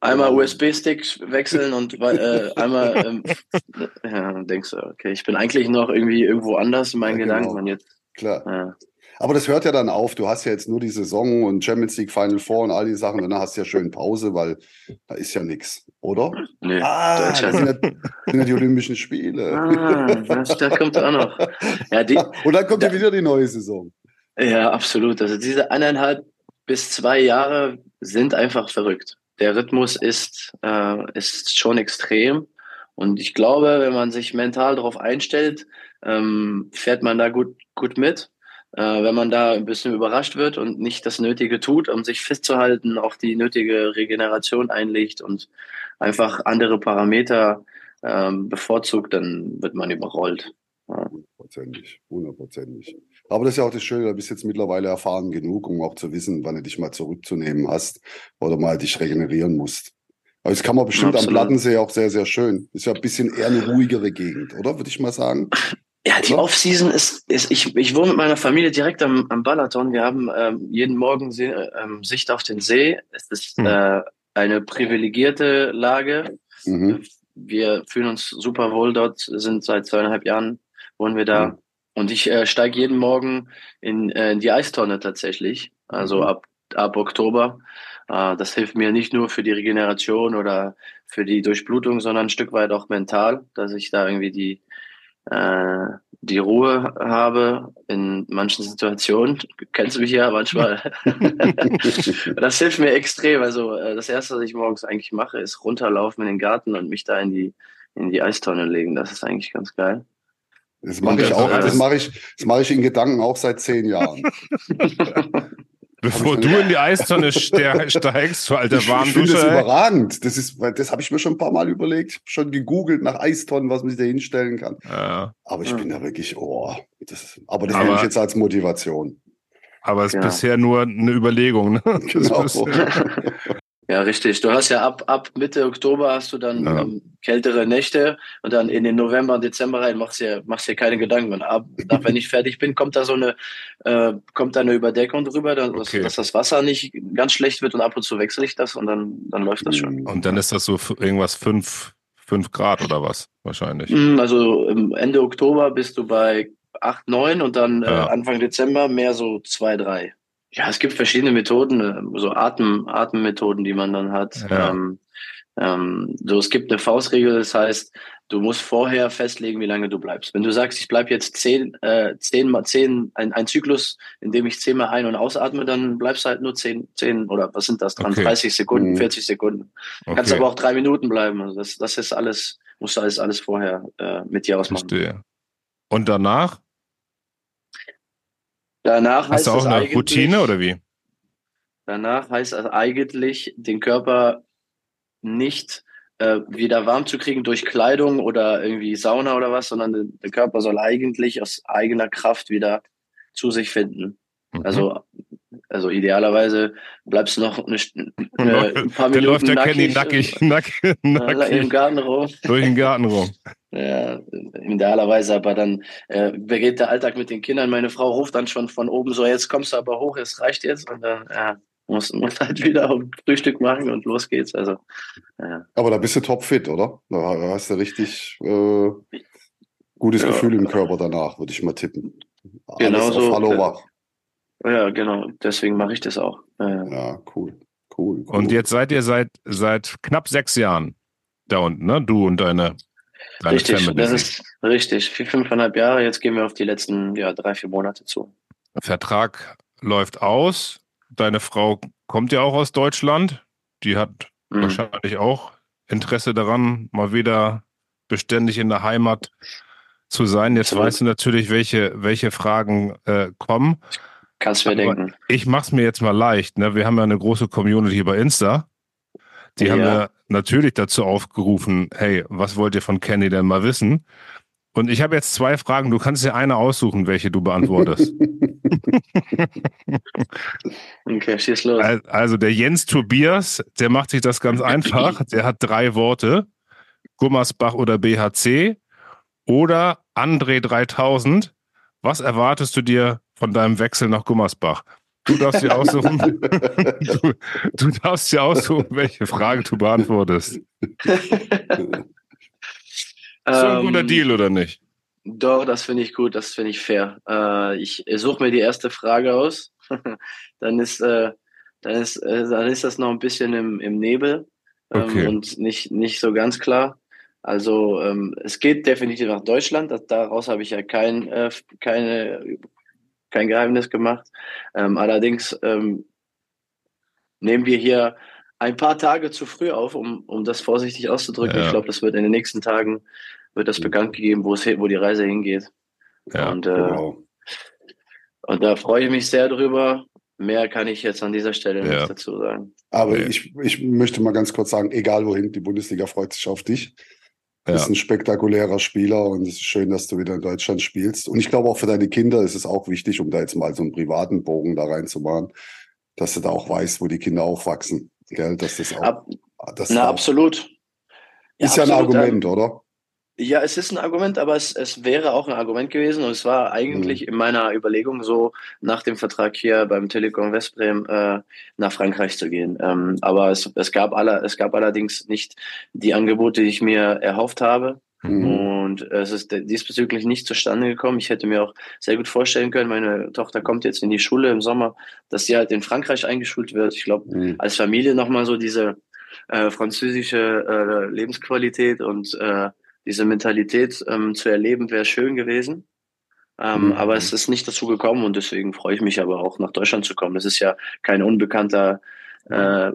D: Einmal ähm. USB-Stick wechseln und äh, einmal, ähm, ja, dann denkst du, okay, ich bin eigentlich noch irgendwie irgendwo anders in meinen ja, Gedanken. Genau. Und jetzt,
C: Klar. Ja. Aber das hört ja dann auf. Du hast ja jetzt nur die Saison und Champions League Final Four und all die Sachen. Danach hast du ja schön Pause, weil da ist ja nichts, oder?
D: Nee,
C: ah, das sind ja, sind ja die Olympischen Spiele.
D: Ah, das, da kommt auch noch. Ja, die,
C: und dann kommt ja wieder die neue Saison.
D: Ja, absolut. Also diese eineinhalb bis zwei Jahre sind einfach verrückt. Der Rhythmus ist, äh, ist schon extrem. Und ich glaube, wenn man sich mental darauf einstellt, ähm, fährt man da gut, gut mit. Äh, wenn man da ein bisschen überrascht wird und nicht das Nötige tut, um sich festzuhalten, auch die nötige Regeneration einlegt und einfach andere Parameter ähm, bevorzugt, dann wird man überrollt.
C: Hundertprozentig, hundertprozentig. Aber das ist ja auch das Schöne, du bist jetzt mittlerweile erfahren genug, um auch zu wissen, wann du dich mal zurückzunehmen hast oder mal dich regenerieren musst. Aber das kann man bestimmt Absolut. am Plattensee auch sehr, sehr schön. Ist ja ein bisschen eher eine ruhigere Gegend, oder? Würde ich mal sagen.
D: Ja, die Offseason ist, ist ich, ich wohne mit meiner Familie direkt am, am Balaton. Wir haben ähm, jeden Morgen See, ähm, Sicht auf den See. Es ist hm. äh, eine privilegierte Lage. Mhm. Wir fühlen uns super wohl dort, sind seit zweieinhalb Jahren wohnen wir da. Mhm. Und ich äh, steige jeden Morgen in, äh, in die Eistonne tatsächlich, also mhm. ab, ab Oktober. Äh, das hilft mir nicht nur für die Regeneration oder für die Durchblutung, sondern ein Stück weit auch mental, dass ich da irgendwie die, äh, die Ruhe habe in manchen Situationen. Du kennst mich ja manchmal. das hilft mir extrem. Also äh, das Erste, was ich morgens eigentlich mache, ist runterlaufen in den Garten und mich da in die, in die Eistonne legen. Das ist eigentlich ganz geil.
C: Das mache ich auch, das mache ich, das mache ich in Gedanken auch seit zehn Jahren.
B: Bevor du in die Eistonne steigst, du alter Warmduscher. Ich,
C: finde das überragend. Das ist, das habe ich mir schon ein paar Mal überlegt, schon gegoogelt nach Eistonnen, was man sich da hinstellen kann. Ja. Aber ich ja. bin da wirklich, oh, das, aber das nehme ich jetzt als Motivation.
B: Aber es ist ja. bisher nur eine Überlegung. Ne? Genau.
D: Ja, richtig. Du hast ja ab, ab Mitte Oktober hast du dann ja. ähm, kältere Nächte und dann in den November und Dezember rein machst du dir, machst dir keine Gedanken. Und ab, wenn ich fertig bin, kommt da so eine, äh, kommt da eine Überdeckung drüber, dass, okay. dass, das Wasser nicht ganz schlecht wird und ab und zu wechsle ich das und dann, dann läuft das schon.
B: Und dann ist das so irgendwas fünf, fünf Grad oder was wahrscheinlich?
D: Mm, also Ende Oktober bist du bei acht, neun und dann äh, ja. äh, Anfang Dezember mehr so zwei, drei. Ja, es gibt verschiedene Methoden, äh, so Atem, Atemmethoden, die man dann hat. Ja. Ähm, ähm, so, es gibt eine Faustregel, das heißt, du musst vorher festlegen, wie lange du bleibst. Wenn du sagst, ich bleibe jetzt zehn, äh, zehn mal zehn, ein, ein Zyklus, in dem ich zehnmal ein- und ausatme, dann bleibst du halt nur zehn, zehn oder was sind das dran? Okay. 30 Sekunden, 40 mhm. Sekunden. Okay. Kannst aber auch drei Minuten bleiben. Also das, das ist alles, musst du alles, alles vorher äh, mit dir ausmachen. Verstehe.
B: Und danach?
D: Danach
B: Hast du auch eine Routine oder wie?
D: Danach heißt es eigentlich, den Körper nicht äh, wieder warm zu kriegen durch Kleidung oder irgendwie Sauna oder was, sondern der Körper soll eigentlich aus eigener Kraft wieder zu sich finden. Mhm. Also, also idealerweise bleibst du noch eine,
B: äh, ein paar Minuten der läuft der nackig, nackig, nackig, nackig,
D: im Garten rum.
B: Durch den Garten rum.
D: Ja, idealerweise, aber dann äh, begeht der Alltag mit den Kindern. Meine Frau ruft dann schon von oben so, jetzt kommst du aber hoch, es reicht jetzt. Und dann, ja, muss, muss halt wieder ein Frühstück machen und los geht's. Also,
C: ja. Aber da bist du topfit, oder? Da hast du richtig äh, gutes ja. Gefühl im Körper danach, würde ich mal tippen.
D: Genau so. Hallo wach. Ja, genau. Deswegen mache ich das auch.
C: Ja, ja cool. cool. Cool.
B: Und jetzt seid ihr seit, seit knapp sechs Jahren da unten, ne? Du und deine,
D: deine Richtig, Family. das ist richtig. Vier, fünfeinhalb Jahre. Jetzt gehen wir auf die letzten ja, drei, vier Monate zu.
B: Vertrag läuft aus deine Frau kommt ja auch aus Deutschland. Die hat mhm. wahrscheinlich auch Interesse daran, mal wieder beständig in der Heimat zu sein. Jetzt weißt du natürlich, welche, welche Fragen äh, kommen.
D: Kannst du mir denken.
B: Ich mach's mir jetzt mal leicht. Ne? Wir haben ja eine große Community bei Insta. Die ja. haben ja natürlich dazu aufgerufen, hey, was wollt ihr von Kenny denn mal wissen? Und ich habe jetzt zwei Fragen. Du kannst dir eine aussuchen, welche du beantwortest.
D: okay, schieß los.
B: Also der Jens Tobias, der macht sich das ganz einfach. Der hat drei Worte. Gummersbach oder BHC oder André 3000. Was erwartest du dir von deinem Wechsel nach Gummersbach? Du darfst dir aussuchen. du, du darfst dir aussuchen, welche Frage du beantwortest. Ist so ein guter ähm, Deal, oder nicht?
D: Doch, das finde ich gut, das finde ich fair. Äh, ich suche mir die erste Frage aus. dann, ist, äh, dann, ist, äh, dann ist das noch ein bisschen im, im Nebel ähm, okay. und nicht, nicht so ganz klar. Also ähm, es geht definitiv nach Deutschland. Das, daraus habe ich ja kein, äh, keine, kein Geheimnis gemacht. Ähm, allerdings ähm, nehmen wir hier ein paar Tage zu früh auf, um, um das vorsichtig auszudrücken. Ja. Ich glaube, das wird in den nächsten Tagen wird das bekannt gegeben, wo es wo die Reise hingeht. Ja, und, äh, genau. und da freue ich mich sehr drüber. Mehr kann ich jetzt an dieser Stelle ja. nicht dazu sagen.
C: Aber ja. ich, ich möchte mal ganz kurz sagen, egal wohin, die Bundesliga freut sich auf dich. Du bist ein spektakulärer Spieler und es ist schön, dass du wieder in Deutschland spielst. Und ich glaube auch für deine Kinder ist es auch wichtig, um da jetzt mal so einen privaten Bogen da reinzumachen, dass du da auch weißt, wo die Kinder aufwachsen. Gell? Dass das auch, Ab,
D: das na, absolut.
C: Ist ja, ja absolut, ein Argument, oder?
D: Ja, es ist ein Argument, aber es, es wäre auch ein Argument gewesen und es war eigentlich mhm. in meiner Überlegung so, nach dem Vertrag hier beim Telekom Westbrem äh, nach Frankreich zu gehen. Ähm, aber es, es, gab aller, es gab allerdings nicht die Angebote, die ich mir erhofft habe. Mhm. Und es ist diesbezüglich nicht zustande gekommen. Ich hätte mir auch sehr gut vorstellen können, meine Tochter kommt jetzt in die Schule im Sommer, dass sie halt in Frankreich eingeschult wird. Ich glaube, mhm. als Familie nochmal so diese äh, französische äh, Lebensqualität und äh, diese Mentalität ähm, zu erleben, wäre schön gewesen. Ähm, mhm. Aber es ist nicht dazu gekommen und deswegen freue ich mich aber auch nach Deutschland zu kommen. Es ist ja kein unbekannter, äh,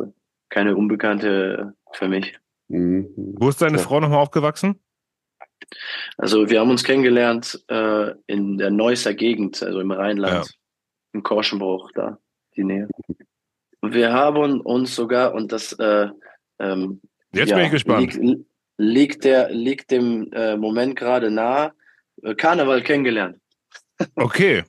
D: keine Unbekannte für mich.
B: Mhm. Wo ist deine ja. Frau nochmal aufgewachsen?
D: Also wir haben uns kennengelernt äh, in der Neusser Gegend, also im Rheinland, ja. im Korschenbruch, da die Nähe. Wir haben uns sogar, und das äh, ähm,
B: Jetzt ja, bin ich gespannt.
D: Liegt, liegt, der, liegt dem äh, Moment gerade nah, äh, Karneval kennengelernt.
B: Okay.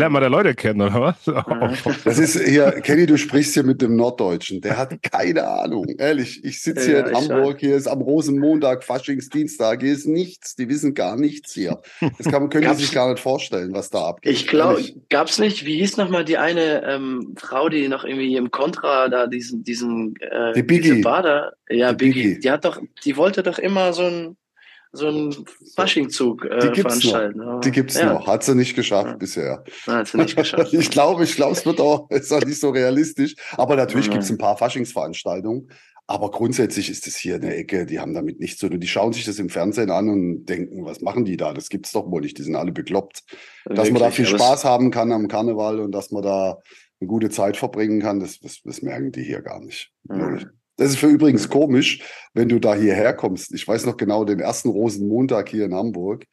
B: Ja. Lernt man da Leute kennen, oder
C: was? Das ist hier, Kenny, du sprichst hier mit dem Norddeutschen. Der hat keine Ahnung. Ehrlich, ich sitze hier ja, in Hamburg, hier ist am Rosenmontag, Faschingsdienstag, hier ist nichts. Die wissen gar nichts hier. Das kann, können die sich gar nicht vorstellen, was da abgeht.
D: Ich glaube, gab es nicht, wie hieß nochmal die eine ähm, Frau, die noch irgendwie im Contra da diesen, diesen
C: äh, die Biggie.
D: Bader, ja, die Biggie. Biggie. Die hat doch, die wollte doch immer so ein so einen Faschingzug äh,
C: die veranstalten. Noch. Die gibt's ja. noch. Hat sie nicht geschafft ja. bisher.
D: Hat sie nicht geschafft.
C: ich glaube, ich glaube, es wird auch, ist auch nicht so realistisch. Aber natürlich mhm. gibt's ein paar Faschingsveranstaltungen. Aber grundsätzlich ist es hier eine Ecke, die haben damit nichts zu tun. Die schauen sich das im Fernsehen an und denken, was machen die da? Das gibt's doch wohl nicht. Die sind alle bekloppt. Dass Wirklich? man da viel Spaß haben kann am Karneval und dass man da eine gute Zeit verbringen kann, das, das, das merken die hier gar nicht. Mhm. Das ist für übrigens komisch, wenn du da hierher kommst. Ich weiß noch genau den ersten Rosenmontag hier in Hamburg.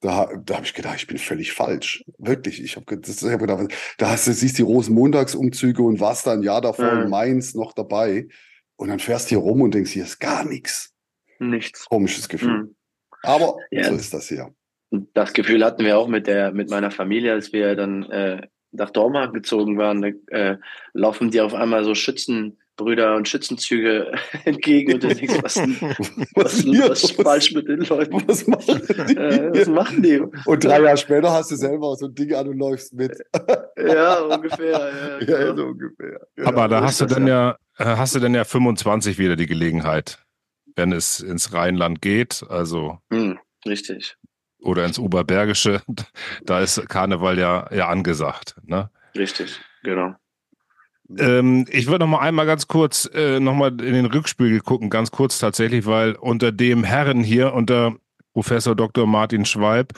C: Da, da habe ich gedacht, ich bin völlig falsch. Wirklich. Ich habe hab gedacht, da hast du, siehst die Rosenmontagsumzüge und warst da ein Jahr davor mhm. in Mainz noch dabei. Und dann fährst du hier rum und denkst, hier ist gar nichts.
D: Nichts.
C: Komisches Gefühl. Mhm. Aber ja. so ist das hier.
D: Das Gefühl hatten wir auch mit der, mit meiner Familie, als wir dann äh, nach Dortmund gezogen waren. Da, äh, laufen die auf einmal so Schützenbrüder und Schützenzüge entgegen und du denkst, was, was, was, ist falsch mit den Leuten? Was machen die? Äh, was machen die?
C: Und drei Jahre später hast du selber so ein Ding an und läufst mit.
D: ja, ungefähr. Ja,
C: ja, ja so ungefähr.
B: Genau. Aber da hast du dann ja äh, hast du denn ja 25 wieder die Gelegenheit, wenn es ins Rheinland geht, also.
D: Hm, richtig.
B: Oder ins Oberbergische, da ist Karneval ja, ja angesagt, ne?
D: Richtig, genau.
B: Ähm, ich würde noch mal einmal ganz kurz äh, noch mal in den Rückspiegel gucken, ganz kurz tatsächlich, weil unter dem Herren hier, unter Professor Dr. Martin Schwalb,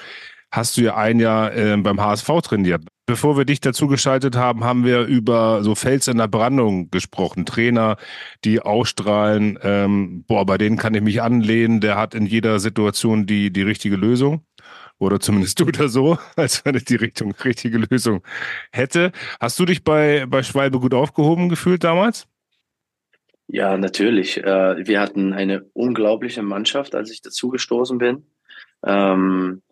B: hast du ja ein Jahr äh, beim HSV trainiert. Bevor wir dich dazu geschaltet haben, haben wir über so Fels in der Brandung gesprochen. Trainer, die ausstrahlen, ähm, boah, bei denen kann ich mich anlehnen, der hat in jeder Situation die, die richtige Lösung. Oder zumindest tut er so, als wenn er die Richtung, richtige Lösung hätte. Hast du dich bei, bei Schwalbe gut aufgehoben gefühlt damals?
D: Ja, natürlich. Äh, wir hatten eine unglaubliche Mannschaft, als ich dazugestoßen bin. Ähm,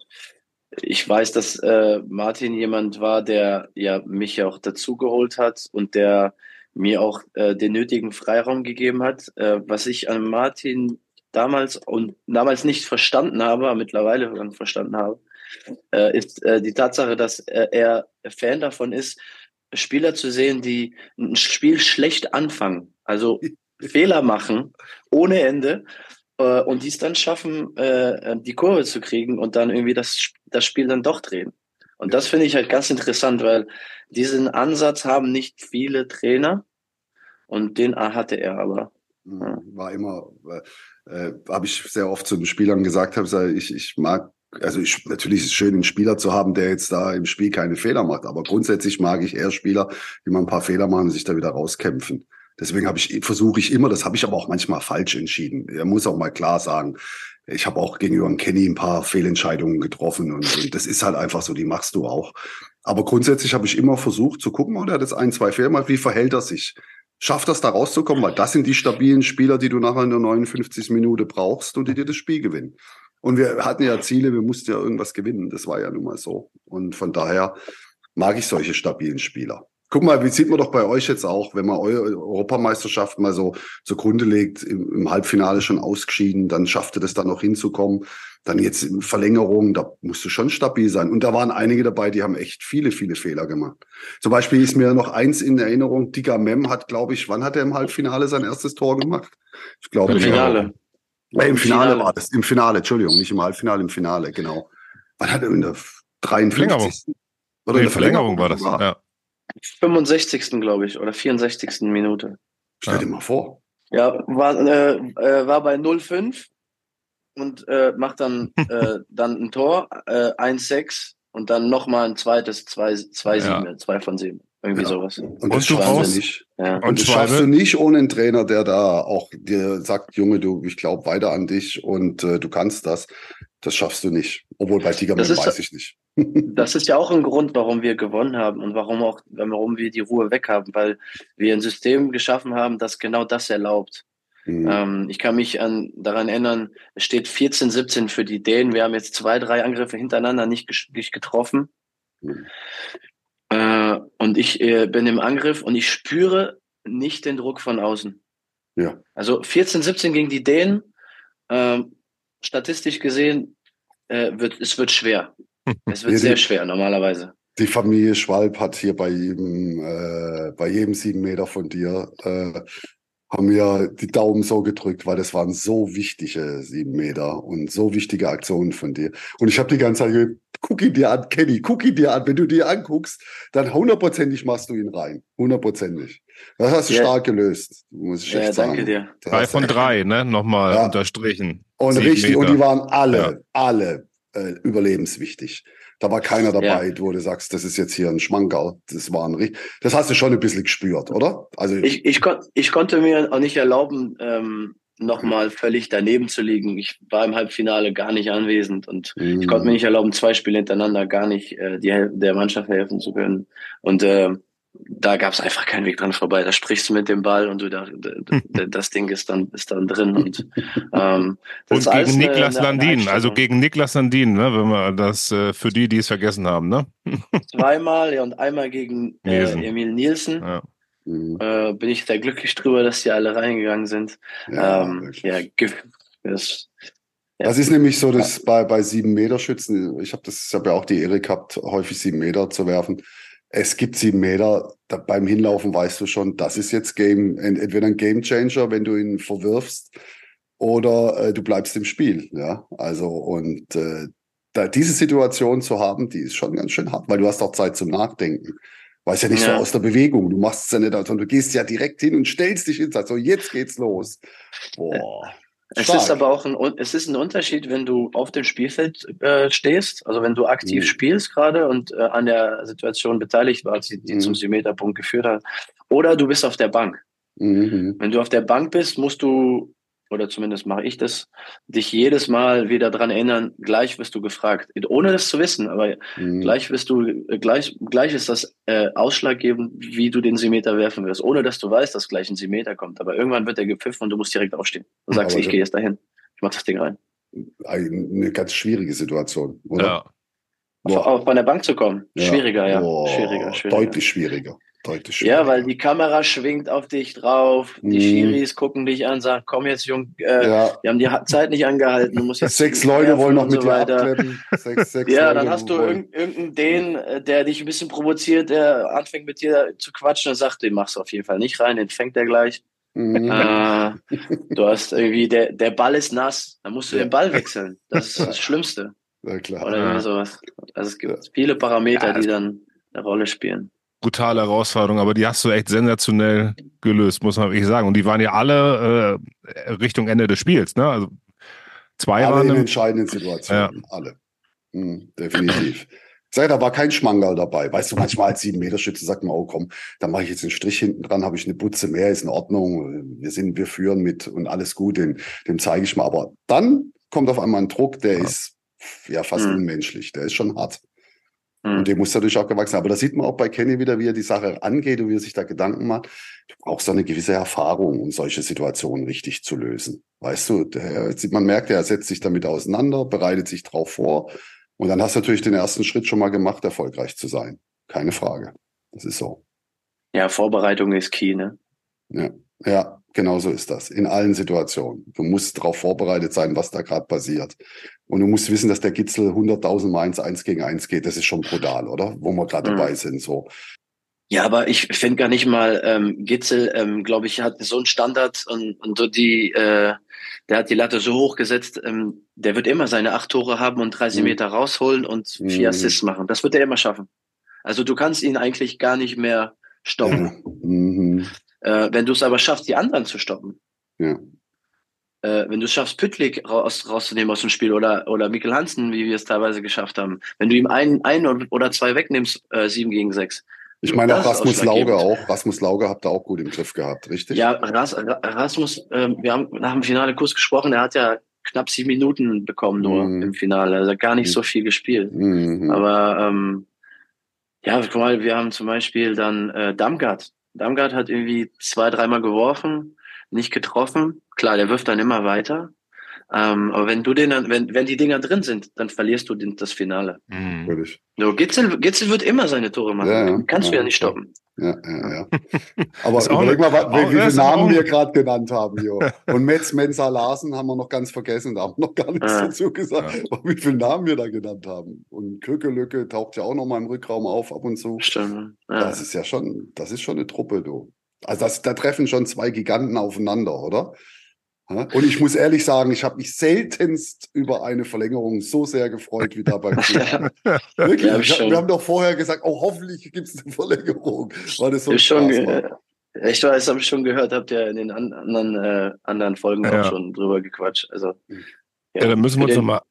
D: ich weiß, dass äh, Martin jemand war, der ja mich auch dazugeholt hat und der mir auch äh, den nötigen Freiraum gegeben hat. Was ich an Martin damals und damals nicht verstanden habe, aber mittlerweile dann verstanden habe, äh, ist äh, die Tatsache, dass äh, er Fan davon ist, Spieler zu sehen, die ein Spiel schlecht anfangen, also Fehler machen ohne Ende äh, und dies dann schaffen, äh, die Kurve zu kriegen und dann irgendwie das, das Spiel dann doch drehen. Und das finde ich halt ganz interessant, weil diesen Ansatz haben nicht viele Trainer und den hatte er aber.
C: Mhm. War immer, äh, habe ich sehr oft zu den Spielern gesagt, habe ich, ich mag also ich, natürlich ist es schön, einen Spieler zu haben, der jetzt da im Spiel keine Fehler macht. Aber grundsätzlich mag ich eher Spieler, die mal ein paar Fehler machen und sich da wieder rauskämpfen. Deswegen habe ich versuche ich immer, das habe ich aber auch manchmal falsch entschieden. Er muss auch mal klar sagen, ich habe auch gegenüber Kenny ein paar Fehlentscheidungen getroffen und, und, das ist halt einfach so, die machst du auch. Aber grundsätzlich habe ich immer versucht zu gucken, oder hat jetzt ein, zwei Fehler gemacht, wie verhält er sich? Schafft das da rauszukommen? Weil das sind die stabilen Spieler, die du nachher in der 59. Minute brauchst und die dir das Spiel gewinnen. Und wir hatten ja Ziele, wir mussten ja irgendwas gewinnen. Das war ja nun mal so. Und von daher mag ich solche stabilen Spieler. Guck mal, wie sieht man doch bei euch jetzt auch, wenn man eure Europameisterschaft mal so zugrunde legt, im, im Halbfinale schon ausgeschieden, dann schafft ihr das dann noch hinzukommen. Dann jetzt in Verlängerung, da musst du schon stabil sein. Und da waren einige dabei, die haben echt viele, viele Fehler gemacht. Zum Beispiel ist mir noch eins in Erinnerung, Digga Mem hat, glaube ich, wann hat er im Halbfinale sein erstes Tor gemacht? Ich glaube,
D: Im Finale.
C: Ja, Im Finale, Finale war das. Im Finale, Entschuldigung, nicht im Halbfinale, im Finale, genau. Wann hat er in der 53.
B: Verlängerung. Oder in der Verlängerung, Verlängerung war das, ja.
D: 65. glaube ich, oder 64. Minute.
C: Stell dir mal vor.
D: Ja, war, äh, äh, war bei 0,5 und äh, macht dann, äh, dann ein Tor, äh, 1,6 und dann nochmal ein zweites, 2,7, ja. 2 von 7. Irgendwie ja. sowas.
C: Und, und das schaffst du nicht. Ja. Und, und das schaffst du nicht ohne einen Trainer, der da auch dir sagt, Junge, du, ich glaube weiter an dich und äh, du kannst das. Das schaffst du nicht. Obwohl bei Tigerman weiß ich nicht.
D: das ist ja auch ein Grund, warum wir gewonnen haben und warum auch, warum wir die Ruhe weg haben, weil wir ein System geschaffen haben, das genau das erlaubt. Mhm. Ähm, ich kann mich an, daran erinnern, es steht 14, 17 für die Dänen. Wir haben jetzt zwei, drei Angriffe hintereinander nicht, nicht getroffen. Mhm. Äh, und ich äh, bin im Angriff und ich spüre nicht den Druck von außen.
C: Ja.
D: Also 14, 17 gegen die Dänen. Ähm, statistisch gesehen äh, wird es wird schwer. Es wird sehr schwer normalerweise.
C: Die Familie Schwalb hat hier bei jedem, äh, bei jedem sieben Meter von dir äh, haben mir die Daumen so gedrückt, weil das waren so wichtige sieben Meter und so wichtige Aktionen von dir. Und ich habe die ganze Zeit gesagt, guck ihn dir an, Kenny, guck ihn dir an. Wenn du dir anguckst, dann hundertprozentig machst du ihn rein. Hundertprozentig. Das hast du ja. stark gelöst, muss ich ja, echt sagen. Danke
B: dir. drei von drei, ne? Nochmal ja. unterstrichen.
C: Und richtig, Meter. und die waren alle, alle äh, überlebenswichtig. Da war keiner dabei, ja. wo du sagst, das ist jetzt hier ein Schmankerl. Das war ein Das hast du schon ein bisschen gespürt, oder?
D: Also ich, ich, kon ich konnte mir auch nicht erlauben, ähm, nochmal völlig daneben zu liegen. Ich war im Halbfinale gar nicht anwesend und mhm. ich konnte mir nicht erlauben, zwei Spiele hintereinander gar nicht äh, die, der Mannschaft helfen zu können. Und äh, da gab es einfach keinen Weg dran vorbei. Da sprichst du mit dem Ball und du da, das Ding ist dann ist dann drin und
B: ähm, und gegen Niklas eine, Landin, eine also gegen Niklas Landin, ne, wenn wir das äh, für die, die es vergessen haben, ne?
D: Zweimal ja, und einmal gegen äh, Emil Nielsen. Ja. Äh, bin ich da glücklich drüber, dass die alle reingegangen sind. Ja, ähm, ja,
C: das, ja. Das ist nämlich so, dass bei, bei sieben Meter Schützen, ich habe das, ich habe ja auch die Ehre gehabt, häufig sieben Meter zu werfen es gibt sieben Meter, da, beim Hinlaufen weißt du schon, das ist jetzt Game, entweder ein Game Changer, wenn du ihn verwirfst, oder äh, du bleibst im Spiel. Ja, also und äh, da, diese Situation zu haben, die ist schon ganz schön hart, weil du hast auch Zeit zum Nachdenken. Weißt ja nicht ja. so aus der Bewegung. Du machst es ja nicht, sondern du gehst ja direkt hin und stellst dich hin, sagst so, jetzt geht's los.
D: Boah. Es ist aber auch ein, es ist ein Unterschied, wenn du auf dem Spielfeld äh, stehst, also wenn du aktiv mhm. spielst gerade und äh, an der Situation beteiligt warst, die, die mhm. zum Symmeterpunkt geführt hat, oder du bist auf der Bank. Mhm. Wenn du auf der Bank bist, musst du oder zumindest mache ich das, dich jedes Mal wieder dran erinnern, gleich wirst du gefragt. Ohne das zu wissen, aber mhm. gleich wirst du, gleich, gleich ist das äh, ausschlaggebend, wie du den Simeter werfen wirst, ohne dass du weißt, dass gleich ein Simeter kommt. Aber irgendwann wird er gepfiffen und du musst direkt aufstehen. Du sagst, aber ich gehe jetzt dahin. Ich mach das Ding rein.
C: Eine ganz schwierige Situation, oder? Ja.
D: Auf, von der Bank zu kommen. Schwieriger, ja.
C: Boah, schwieriger, schwieriger. Deutlich schwieriger.
D: Deutlich schwieriger. Ja, weil die Kamera schwingt auf dich drauf, die mm. Schiris gucken dich an, sagen, komm jetzt, Jung, äh, ja. wir haben die Zeit nicht angehalten, du musst jetzt
C: Sechs Leute wollen noch mit so dir abkleppen.
D: Sechs, sechs ja, Leute dann hast du wollen. irgendeinen den, äh, der dich ein bisschen provoziert, der anfängt mit dir zu quatschen und sagt, den machst du auf jeden Fall nicht rein, den fängt er gleich. Mhm. Äh, du hast irgendwie, der, der Ball ist nass, dann musst du ja. den Ball wechseln. Das ist das Schlimmste.
C: Ja, klar.
D: Oder ja. sowas. Also es gibt viele Parameter, die dann eine Rolle spielen
B: brutale Herausforderung, aber die hast du echt sensationell gelöst, muss man wirklich sagen. Und die waren ja alle äh, Richtung Ende des Spiels, ne? Also zwei
C: alle
B: waren
C: in entscheidenden Situationen, ja. alle. Mhm, definitiv. Sage, da war kein Schmangerl dabei. Weißt du, manchmal als sieben Meter Schütze sagt man, oh komm, da mache ich jetzt einen Strich hinten dran, habe ich eine Butze mehr, ist in Ordnung. Wir sind, wir führen mit und alles gut, dem, dem zeige ich mal. Aber dann kommt auf einmal ein Druck, der ja. ist ja fast mhm. unmenschlich, der ist schon hart. Und mhm. dem muss natürlich auch gewachsen sein. Aber da sieht man auch bei Kenny wieder, wie er die Sache angeht und wie er sich da Gedanken macht. Du brauchst da eine gewisse Erfahrung, um solche Situationen richtig zu lösen. Weißt du, der, man merkt, er setzt sich damit auseinander, bereitet sich drauf vor. Und dann hast du natürlich den ersten Schritt schon mal gemacht, erfolgreich zu sein. Keine Frage. Das ist so.
D: Ja, Vorbereitung ist key, ne?
C: Ja, ja genau so ist das. In allen Situationen. Du musst darauf vorbereitet sein, was da gerade passiert. Und du musst wissen, dass der Gitzel 100.000 Mal ins 1 gegen 1 geht. Das ist schon brutal, oder? Wo wir gerade mhm. dabei sind, so.
D: Ja, aber ich finde gar nicht mal, ähm, Gitzel, ähm, glaube ich, hat so einen Standard und, und so die, äh, der hat die Latte so hoch gesetzt, ähm, der wird immer seine acht Tore haben und 30 mhm. Meter rausholen und vier mhm. Assists machen. Das wird er immer schaffen. Also du kannst ihn eigentlich gar nicht mehr stoppen. Mhm. Äh, wenn du es aber schaffst, die anderen zu stoppen, ja äh, wenn du es schaffst, Püttlik raus, rauszunehmen aus dem Spiel oder, oder Mikkel Hansen, wie wir es teilweise geschafft haben, wenn du ihm einen, einen oder zwei wegnimmst, äh, sieben gegen sechs.
C: Ich meine auch Rasmus Lauge auch. Rasmus Lauge habt ihr auch gut im Griff gehabt, richtig?
D: Ja, Ras, Rasmus, äh, wir haben nach dem Finale kurz gesprochen, er hat ja knapp sieben Minuten bekommen nur mhm. im Finale. Also gar nicht mhm. so viel gespielt. Mhm. Aber ähm, ja, guck mal, wir haben zum Beispiel dann äh, Damgard. Damgard hat irgendwie zwei, dreimal geworfen, nicht getroffen. Klar, der wirft dann immer weiter. Ähm, aber wenn du den dann, wenn, wenn die Dinger drin sind, dann verlierst du den, das Finale. Mhm. No, Gitzel, Gitzel wird immer seine Tore machen. Ja, ja. Kannst ja, du ja nicht stoppen.
C: Ja, ja, ja. Aber überleg mal, wie, wie viele Namen wir gerade genannt haben hier. Und Metz, Mensa, Larsen haben wir noch ganz vergessen, da haben wir noch gar nichts ja. dazu gesagt, ja. wie viele Namen wir da genannt haben. Und Krückelücke taucht ja auch noch mal im Rückraum auf ab und zu. Stimmt. Ja. Das ist ja schon, das ist schon eine Truppe, du. Also das, da treffen schon zwei Giganten aufeinander, oder? Und ich muss ehrlich sagen, ich habe mich seltenst über eine Verlängerung so sehr gefreut wie dabei. Wirklich, ja, ich, wir haben doch vorher gesagt, oh, hoffentlich gibt es eine Verlängerung.
D: Weil das so schon, äh, ich weiß, habe ich schon gehört, habt ihr in den anderen, äh, anderen Folgen ja. auch schon drüber gequatscht. Also
B: hm. Ja, dann müssen wir uns nochmal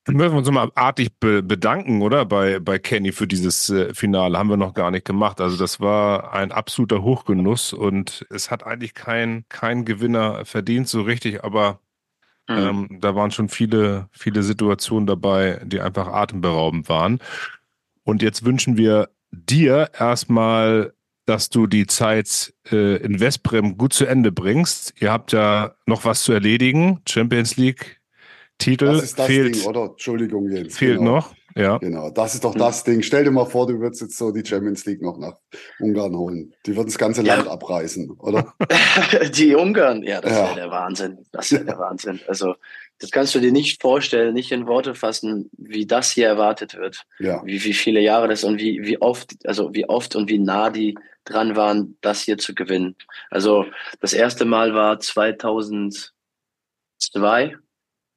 B: noch artig be bedanken, oder? Bei, bei Kenny für dieses äh, Finale. Haben wir noch gar nicht gemacht. Also das war ein absoluter Hochgenuss und es hat eigentlich kein, kein Gewinner verdient, so richtig, aber mhm. ähm, da waren schon viele, viele Situationen dabei, die einfach atemberaubend waren. Und jetzt wünschen wir dir erstmal, dass du die Zeit äh, in Westbrem gut zu Ende bringst. Ihr habt ja noch was zu erledigen. Champions League Titel das ist das fehlt,
C: Ding, oder? Entschuldigung, Jens.
B: Fehlt genau. noch, ja.
C: Genau, das ist doch das Ding. Stell dir mal vor, du würdest jetzt so die Champions League noch nach Ungarn holen. Die würden das ganze ja. Land abreißen, oder?
D: die Ungarn, ja, das ja. wäre der Wahnsinn. Das wäre der Wahnsinn. Also, das kannst du dir nicht vorstellen, nicht in Worte fassen, wie das hier erwartet wird. Ja. Wie, wie viele Jahre das und wie, wie oft, also wie oft und wie nah die dran waren, das hier zu gewinnen. Also, das erste Mal war 2002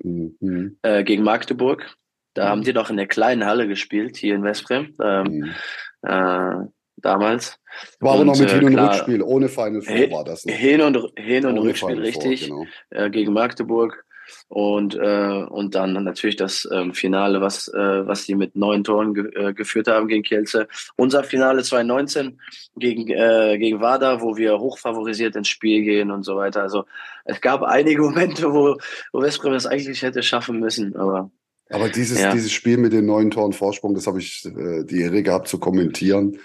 D: mhm. äh, gegen Magdeburg. Da mhm. haben die doch in der kleinen Halle gespielt, hier in Westbrem. Ähm, mhm. äh, damals.
C: War aber noch mit Hin- und äh, Rückspiel, ohne Final Four war das.
D: Ne? Hin- und, Hin und Rückspiel, richtig. Four, genau. äh, gegen Magdeburg. Und, äh, und dann natürlich das ähm, Finale, was, äh, was die mit neun Toren ge äh, geführt haben gegen Kielce. Unser Finale 2019 gegen, äh, gegen Wada, wo wir hochfavorisiert ins Spiel gehen und so weiter. Also es gab einige Momente, wo, wo Westbrem das eigentlich hätte schaffen müssen, aber
C: aber dieses, ja. dieses Spiel mit den neun Toren Vorsprung, das habe ich äh, die Ehre gehabt zu kommentieren.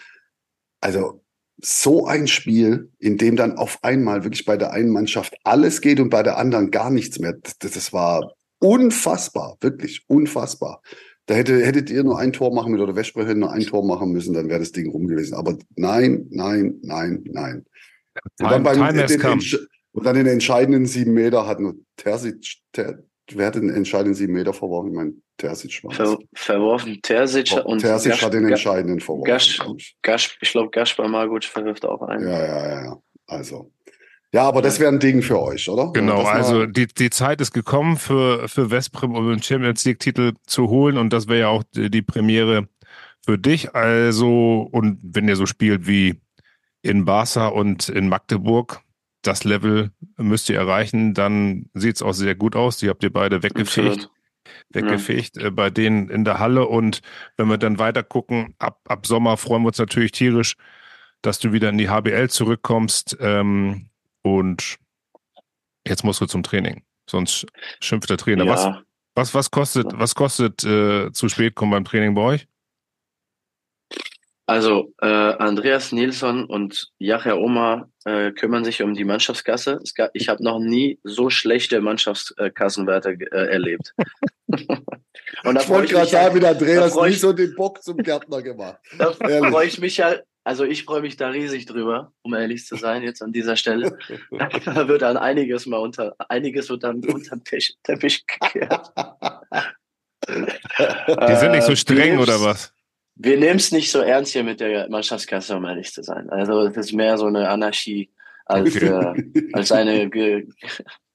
C: Also so ein Spiel, in dem dann auf einmal wirklich bei der einen Mannschaft alles geht und bei der anderen gar nichts mehr. Das, das war unfassbar, wirklich unfassbar. Da hätte, hättet ihr nur ein Tor machen müssen oder Vesper hätte nur ein Tor machen müssen, dann wäre das Ding rum gewesen. Aber nein, nein, nein, nein. Und dann, beim, den, und dann den entscheidenden sieben Meter hat nur Terzic, Ter, wer hat den entscheidenden sieben Meter verworfen? Ich meine, Terzic war
D: Ver, Verworfen Terzic
C: und Terzic Gasch, hat den entscheidenden verworfen.
D: Gasch, ich Gasch, ich glaube, Gaspar Margut verwirft auch einen.
C: Ja, ja, ja. Also. Ja, aber das wäre ein Ding für euch, oder?
B: Genau, also die, die Zeit ist gekommen für, für Vesprim, um den Champions League-Titel zu holen und das wäre ja auch die, die Premiere für dich. Also, und wenn ihr so spielt wie in Barca und in Magdeburg, das Level müsst ihr erreichen, dann sieht es auch sehr gut aus. Die habt ihr beide weggefegt. Weggefegt ja. äh, bei denen in der Halle. Und wenn wir dann weiter gucken, ab, ab Sommer freuen wir uns natürlich tierisch, dass du wieder in die HBL zurückkommst. Ähm, und jetzt musst du zum Training. Sonst schimpft der Trainer. Ja. Was, was, was kostet, was kostet äh, zu spät kommen beim Training bei euch?
D: Also äh, Andreas Nilsson und Jacher Oma äh, kümmern sich um die Mannschaftskasse. Gab, ich habe noch nie so schlechte Mannschaftskassenwerte äh, erlebt.
C: und da ich wollte gerade sagen, mit Andreas Nilsson den Bock zum Gärtner gemacht.
D: Da freue ich mich ja, also ich freue mich da riesig drüber, um ehrlich zu sein, jetzt an dieser Stelle. Da wird dann einiges mal unter, einiges wird dann unter den Teppich, Teppich gekehrt.
B: Die sind nicht so streng oder was?
D: Wir nehmen es nicht so ernst hier mit der Mannschaftskasse, um ehrlich zu sein. Also das ist mehr so eine Anarchie als, äh, als, eine,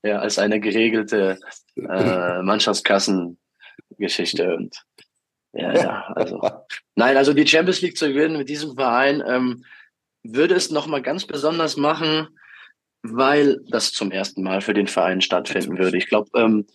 D: ja, als eine geregelte äh, Mannschaftskassengeschichte. Und ja, ja, also. Nein, also die Champions League zu gewinnen mit diesem Verein ähm, würde es nochmal ganz besonders machen, weil das zum ersten Mal für den Verein stattfinden würde. Ich glaube, ähm,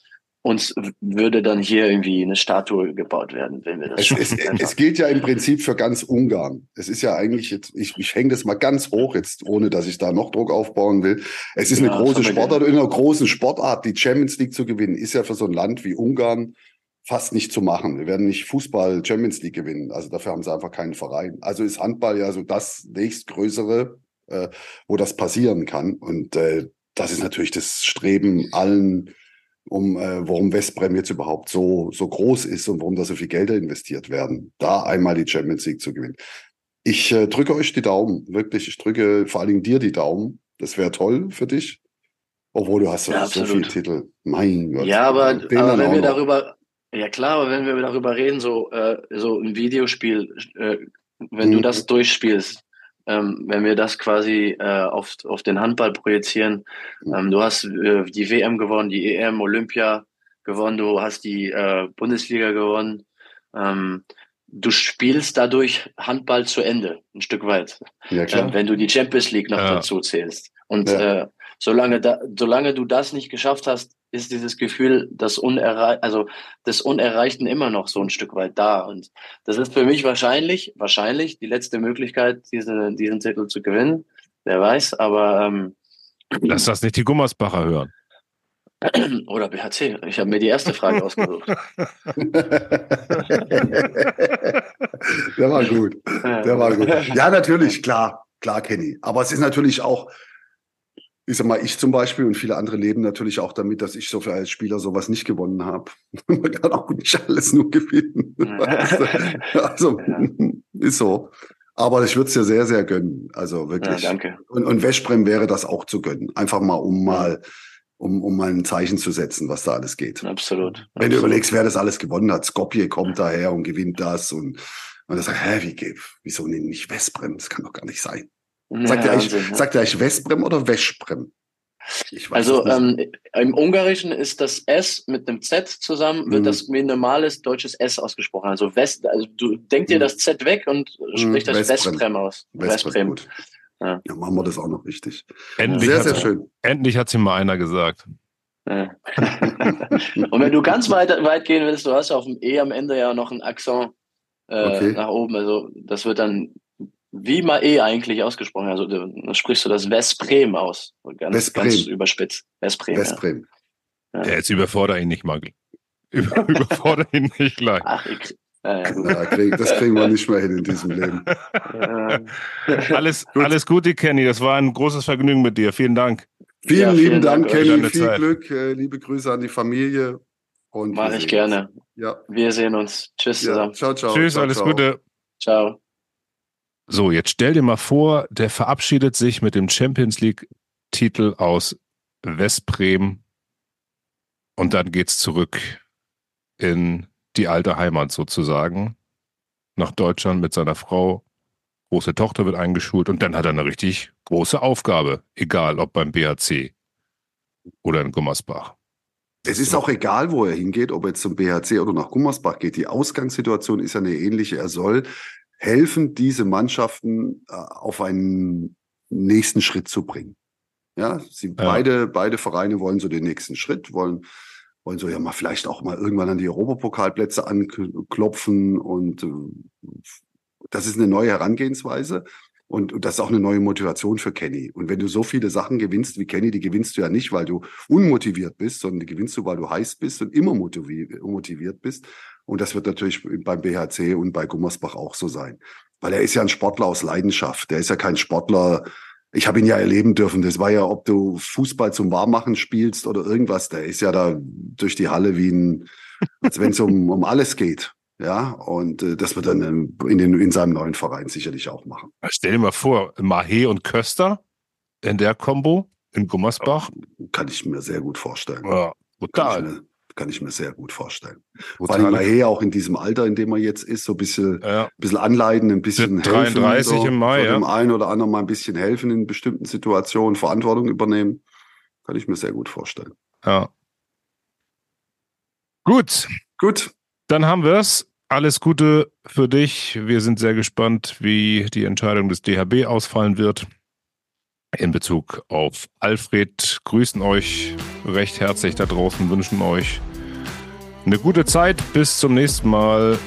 D: uns würde dann hier irgendwie eine Statue gebaut werden, wenn wir das
C: es, es, es, gilt ja im Prinzip für ganz Ungarn. Es ist ja eigentlich jetzt, ich, ich hänge das mal ganz hoch jetzt, ohne dass ich da noch Druck aufbauen will. Es ist ja, eine große Sportart, in einer großen Sportart, die Champions League zu gewinnen, ist ja für so ein Land wie Ungarn fast nicht zu machen. Wir werden nicht Fußball Champions League gewinnen. Also dafür haben sie einfach keinen Verein. Also ist Handball ja so das nächstgrößere, äh, wo das passieren kann. Und äh, das ist natürlich das Streben allen um äh, warum Westbrem jetzt überhaupt so, so groß ist und warum da so viel Gelder investiert werden, da einmal die Champions League zu gewinnen. Ich äh, drücke euch die Daumen, wirklich. Ich drücke vor allen Dingen dir die Daumen. Das wäre toll für dich. Obwohl du hast ja, so viele Titel. Mein Gott.
D: Ja, aber, aber wenn wir darüber, ja klar, aber wenn wir darüber reden, so, äh, so ein Videospiel, äh, wenn mhm. du das durchspielst, ähm, wenn wir das quasi äh, auf, auf den Handball projizieren, ähm, du hast äh, die WM gewonnen, die EM, Olympia gewonnen, du hast die äh, Bundesliga gewonnen. Ähm, du spielst dadurch Handball zu Ende, ein Stück weit. Ja, klar. Äh, wenn du die Champions League noch ja. dazu zählst. Und ja. Solange, da, solange du das nicht geschafft hast, ist dieses Gefühl das Unerrei also des Unerreichten immer noch so ein Stück weit da. Und das ist für mich wahrscheinlich, wahrscheinlich die letzte Möglichkeit, diese, diesen Titel zu gewinnen. Wer weiß, aber ähm,
B: Lass das nicht die Gummersbacher hören.
D: Oder BHC. Ich habe mir die erste Frage ausgesucht. Der
C: war gut. Der war gut. Ja, natürlich, klar, klar, Kenny. Aber es ist natürlich auch, ich sag mal, ich zum Beispiel und viele andere leben natürlich auch damit, dass ich so für als Spieler sowas nicht gewonnen habe. Man kann auch nicht alles nur gewinnen. also, ist so. Aber ich würde es dir sehr, sehr gönnen. Also wirklich.
D: Ja, danke.
C: Und, und Westbrem wäre das auch zu gönnen. Einfach mal, um mal, um, um mal ein Zeichen zu setzen, was da alles geht.
D: Absolut.
C: Wenn
D: Absolut.
C: du überlegst, wer das alles gewonnen hat. Skopje kommt daher und gewinnt das und man sagt, hä, wie geht, wieso nicht Westbrem? Das kann doch gar nicht sein. Sagt, ja, ihr eigentlich, Wahnsinn, sagt ihr eigentlich Westbrem oder Westbrem?
D: also ähm, im Ungarischen ist das S mit einem Z zusammen, wird mhm. das wie ein normales deutsches S ausgesprochen. Also West, also du denk dir mhm. das Z weg und sprich das Westbrem, Westbrem aus.
C: Westbrem. Westbrem. Ja. ja. machen wir das auch noch richtig.
B: Endlich sehr, sehr schön. Endlich hat sie mal einer gesagt.
D: Ja. und wenn du ganz weit, weit gehen willst, du hast auf dem E am Ende ja noch einen Akzent äh, okay. nach oben. Also das wird dann wie mal eh eigentlich ausgesprochen. Also sprichst du das Vesprem aus. Ganz, Vesprem. ganz überspitzt.
C: Vesprem. Vesprem.
B: Ja. Ja, jetzt überfordere ihn nicht mal. Über, überfordere ihn nicht gleich.
C: Ach, ich, ja, ja, krieg, das kriegen wir nicht mehr hin in diesem Leben.
B: alles, Gut. alles Gute, Kenny. Das war ein großes Vergnügen mit dir. Vielen Dank.
C: Vielen ja, lieben vielen Dank, Dank Kenny. Viel Zeit. Glück. Äh, liebe Grüße an die Familie.
D: Mache ich gerne. Ja. Wir sehen uns. Tschüss zusammen.
C: Ciao, ciao.
B: Tschüss,
C: ciao,
B: alles ciao. Gute.
D: Ciao.
B: So, jetzt stell dir mal vor, der verabschiedet sich mit dem Champions League-Titel aus Westbrem und dann geht's zurück in die alte Heimat sozusagen, nach Deutschland mit seiner Frau. Große Tochter wird eingeschult und dann hat er eine richtig große Aufgabe, egal ob beim BHC oder in Gummersbach.
C: Es ist auch egal, wo er hingeht, ob er jetzt zum BHC oder nach Gummersbach geht. Die Ausgangssituation ist ja eine ähnliche. Er soll helfen, diese Mannschaften äh, auf einen nächsten Schritt zu bringen. Ja, sie ja. beide, beide Vereine wollen so den nächsten Schritt, wollen, wollen so ja mal vielleicht auch mal irgendwann an die Europapokalplätze anklopfen und äh, das ist eine neue Herangehensweise. Und, und das ist auch eine neue Motivation für Kenny. Und wenn du so viele Sachen gewinnst wie Kenny, die gewinnst du ja nicht, weil du unmotiviert bist, sondern die gewinnst du, weil du heiß bist und immer motiviert bist. Und das wird natürlich beim BHC und bei Gummersbach auch so sein. Weil er ist ja ein Sportler aus Leidenschaft. Der ist ja kein Sportler. Ich habe ihn ja erleben dürfen. Das war ja, ob du Fußball zum Warmmachen spielst oder irgendwas. Der ist ja da durch die Halle wie ein, als wenn es um, um alles geht. Ja, und äh, das wird dann in, den, in seinem neuen Verein sicherlich auch machen.
B: Stell dir mal vor, Mahé und Köster in der Kombo in Gummersbach.
C: Kann ich mir sehr gut vorstellen.
B: Ja,
C: brutal. Kann ich mir, sehr gut vorstellen. Brutal. Vor allem auch in diesem Alter, in dem er jetzt ist, so ein bisschen, ja. bisschen anleiten, ein bisschen helfen.
B: 33 so, im Mai,
C: ja. Dem einen oder anderen mal ein bisschen helfen in bestimmten Situationen, Verantwortung übernehmen. Kann ich mir sehr gut vorstellen.
B: Ja. Gut.
C: Gut.
B: Dann haben wir es. Alles Gute für dich. Wir sind sehr gespannt, wie die Entscheidung des DHB ausfallen wird. In Bezug auf Alfred grüßen euch recht herzlich da draußen, wünschen euch eine gute Zeit. Bis zum nächsten Mal.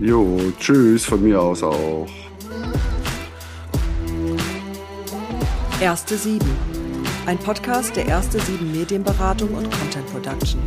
C: Jo, tschüss von mir aus auch.
A: Erste Sieben. Ein Podcast der Erste Sieben Medienberatung und Content Production.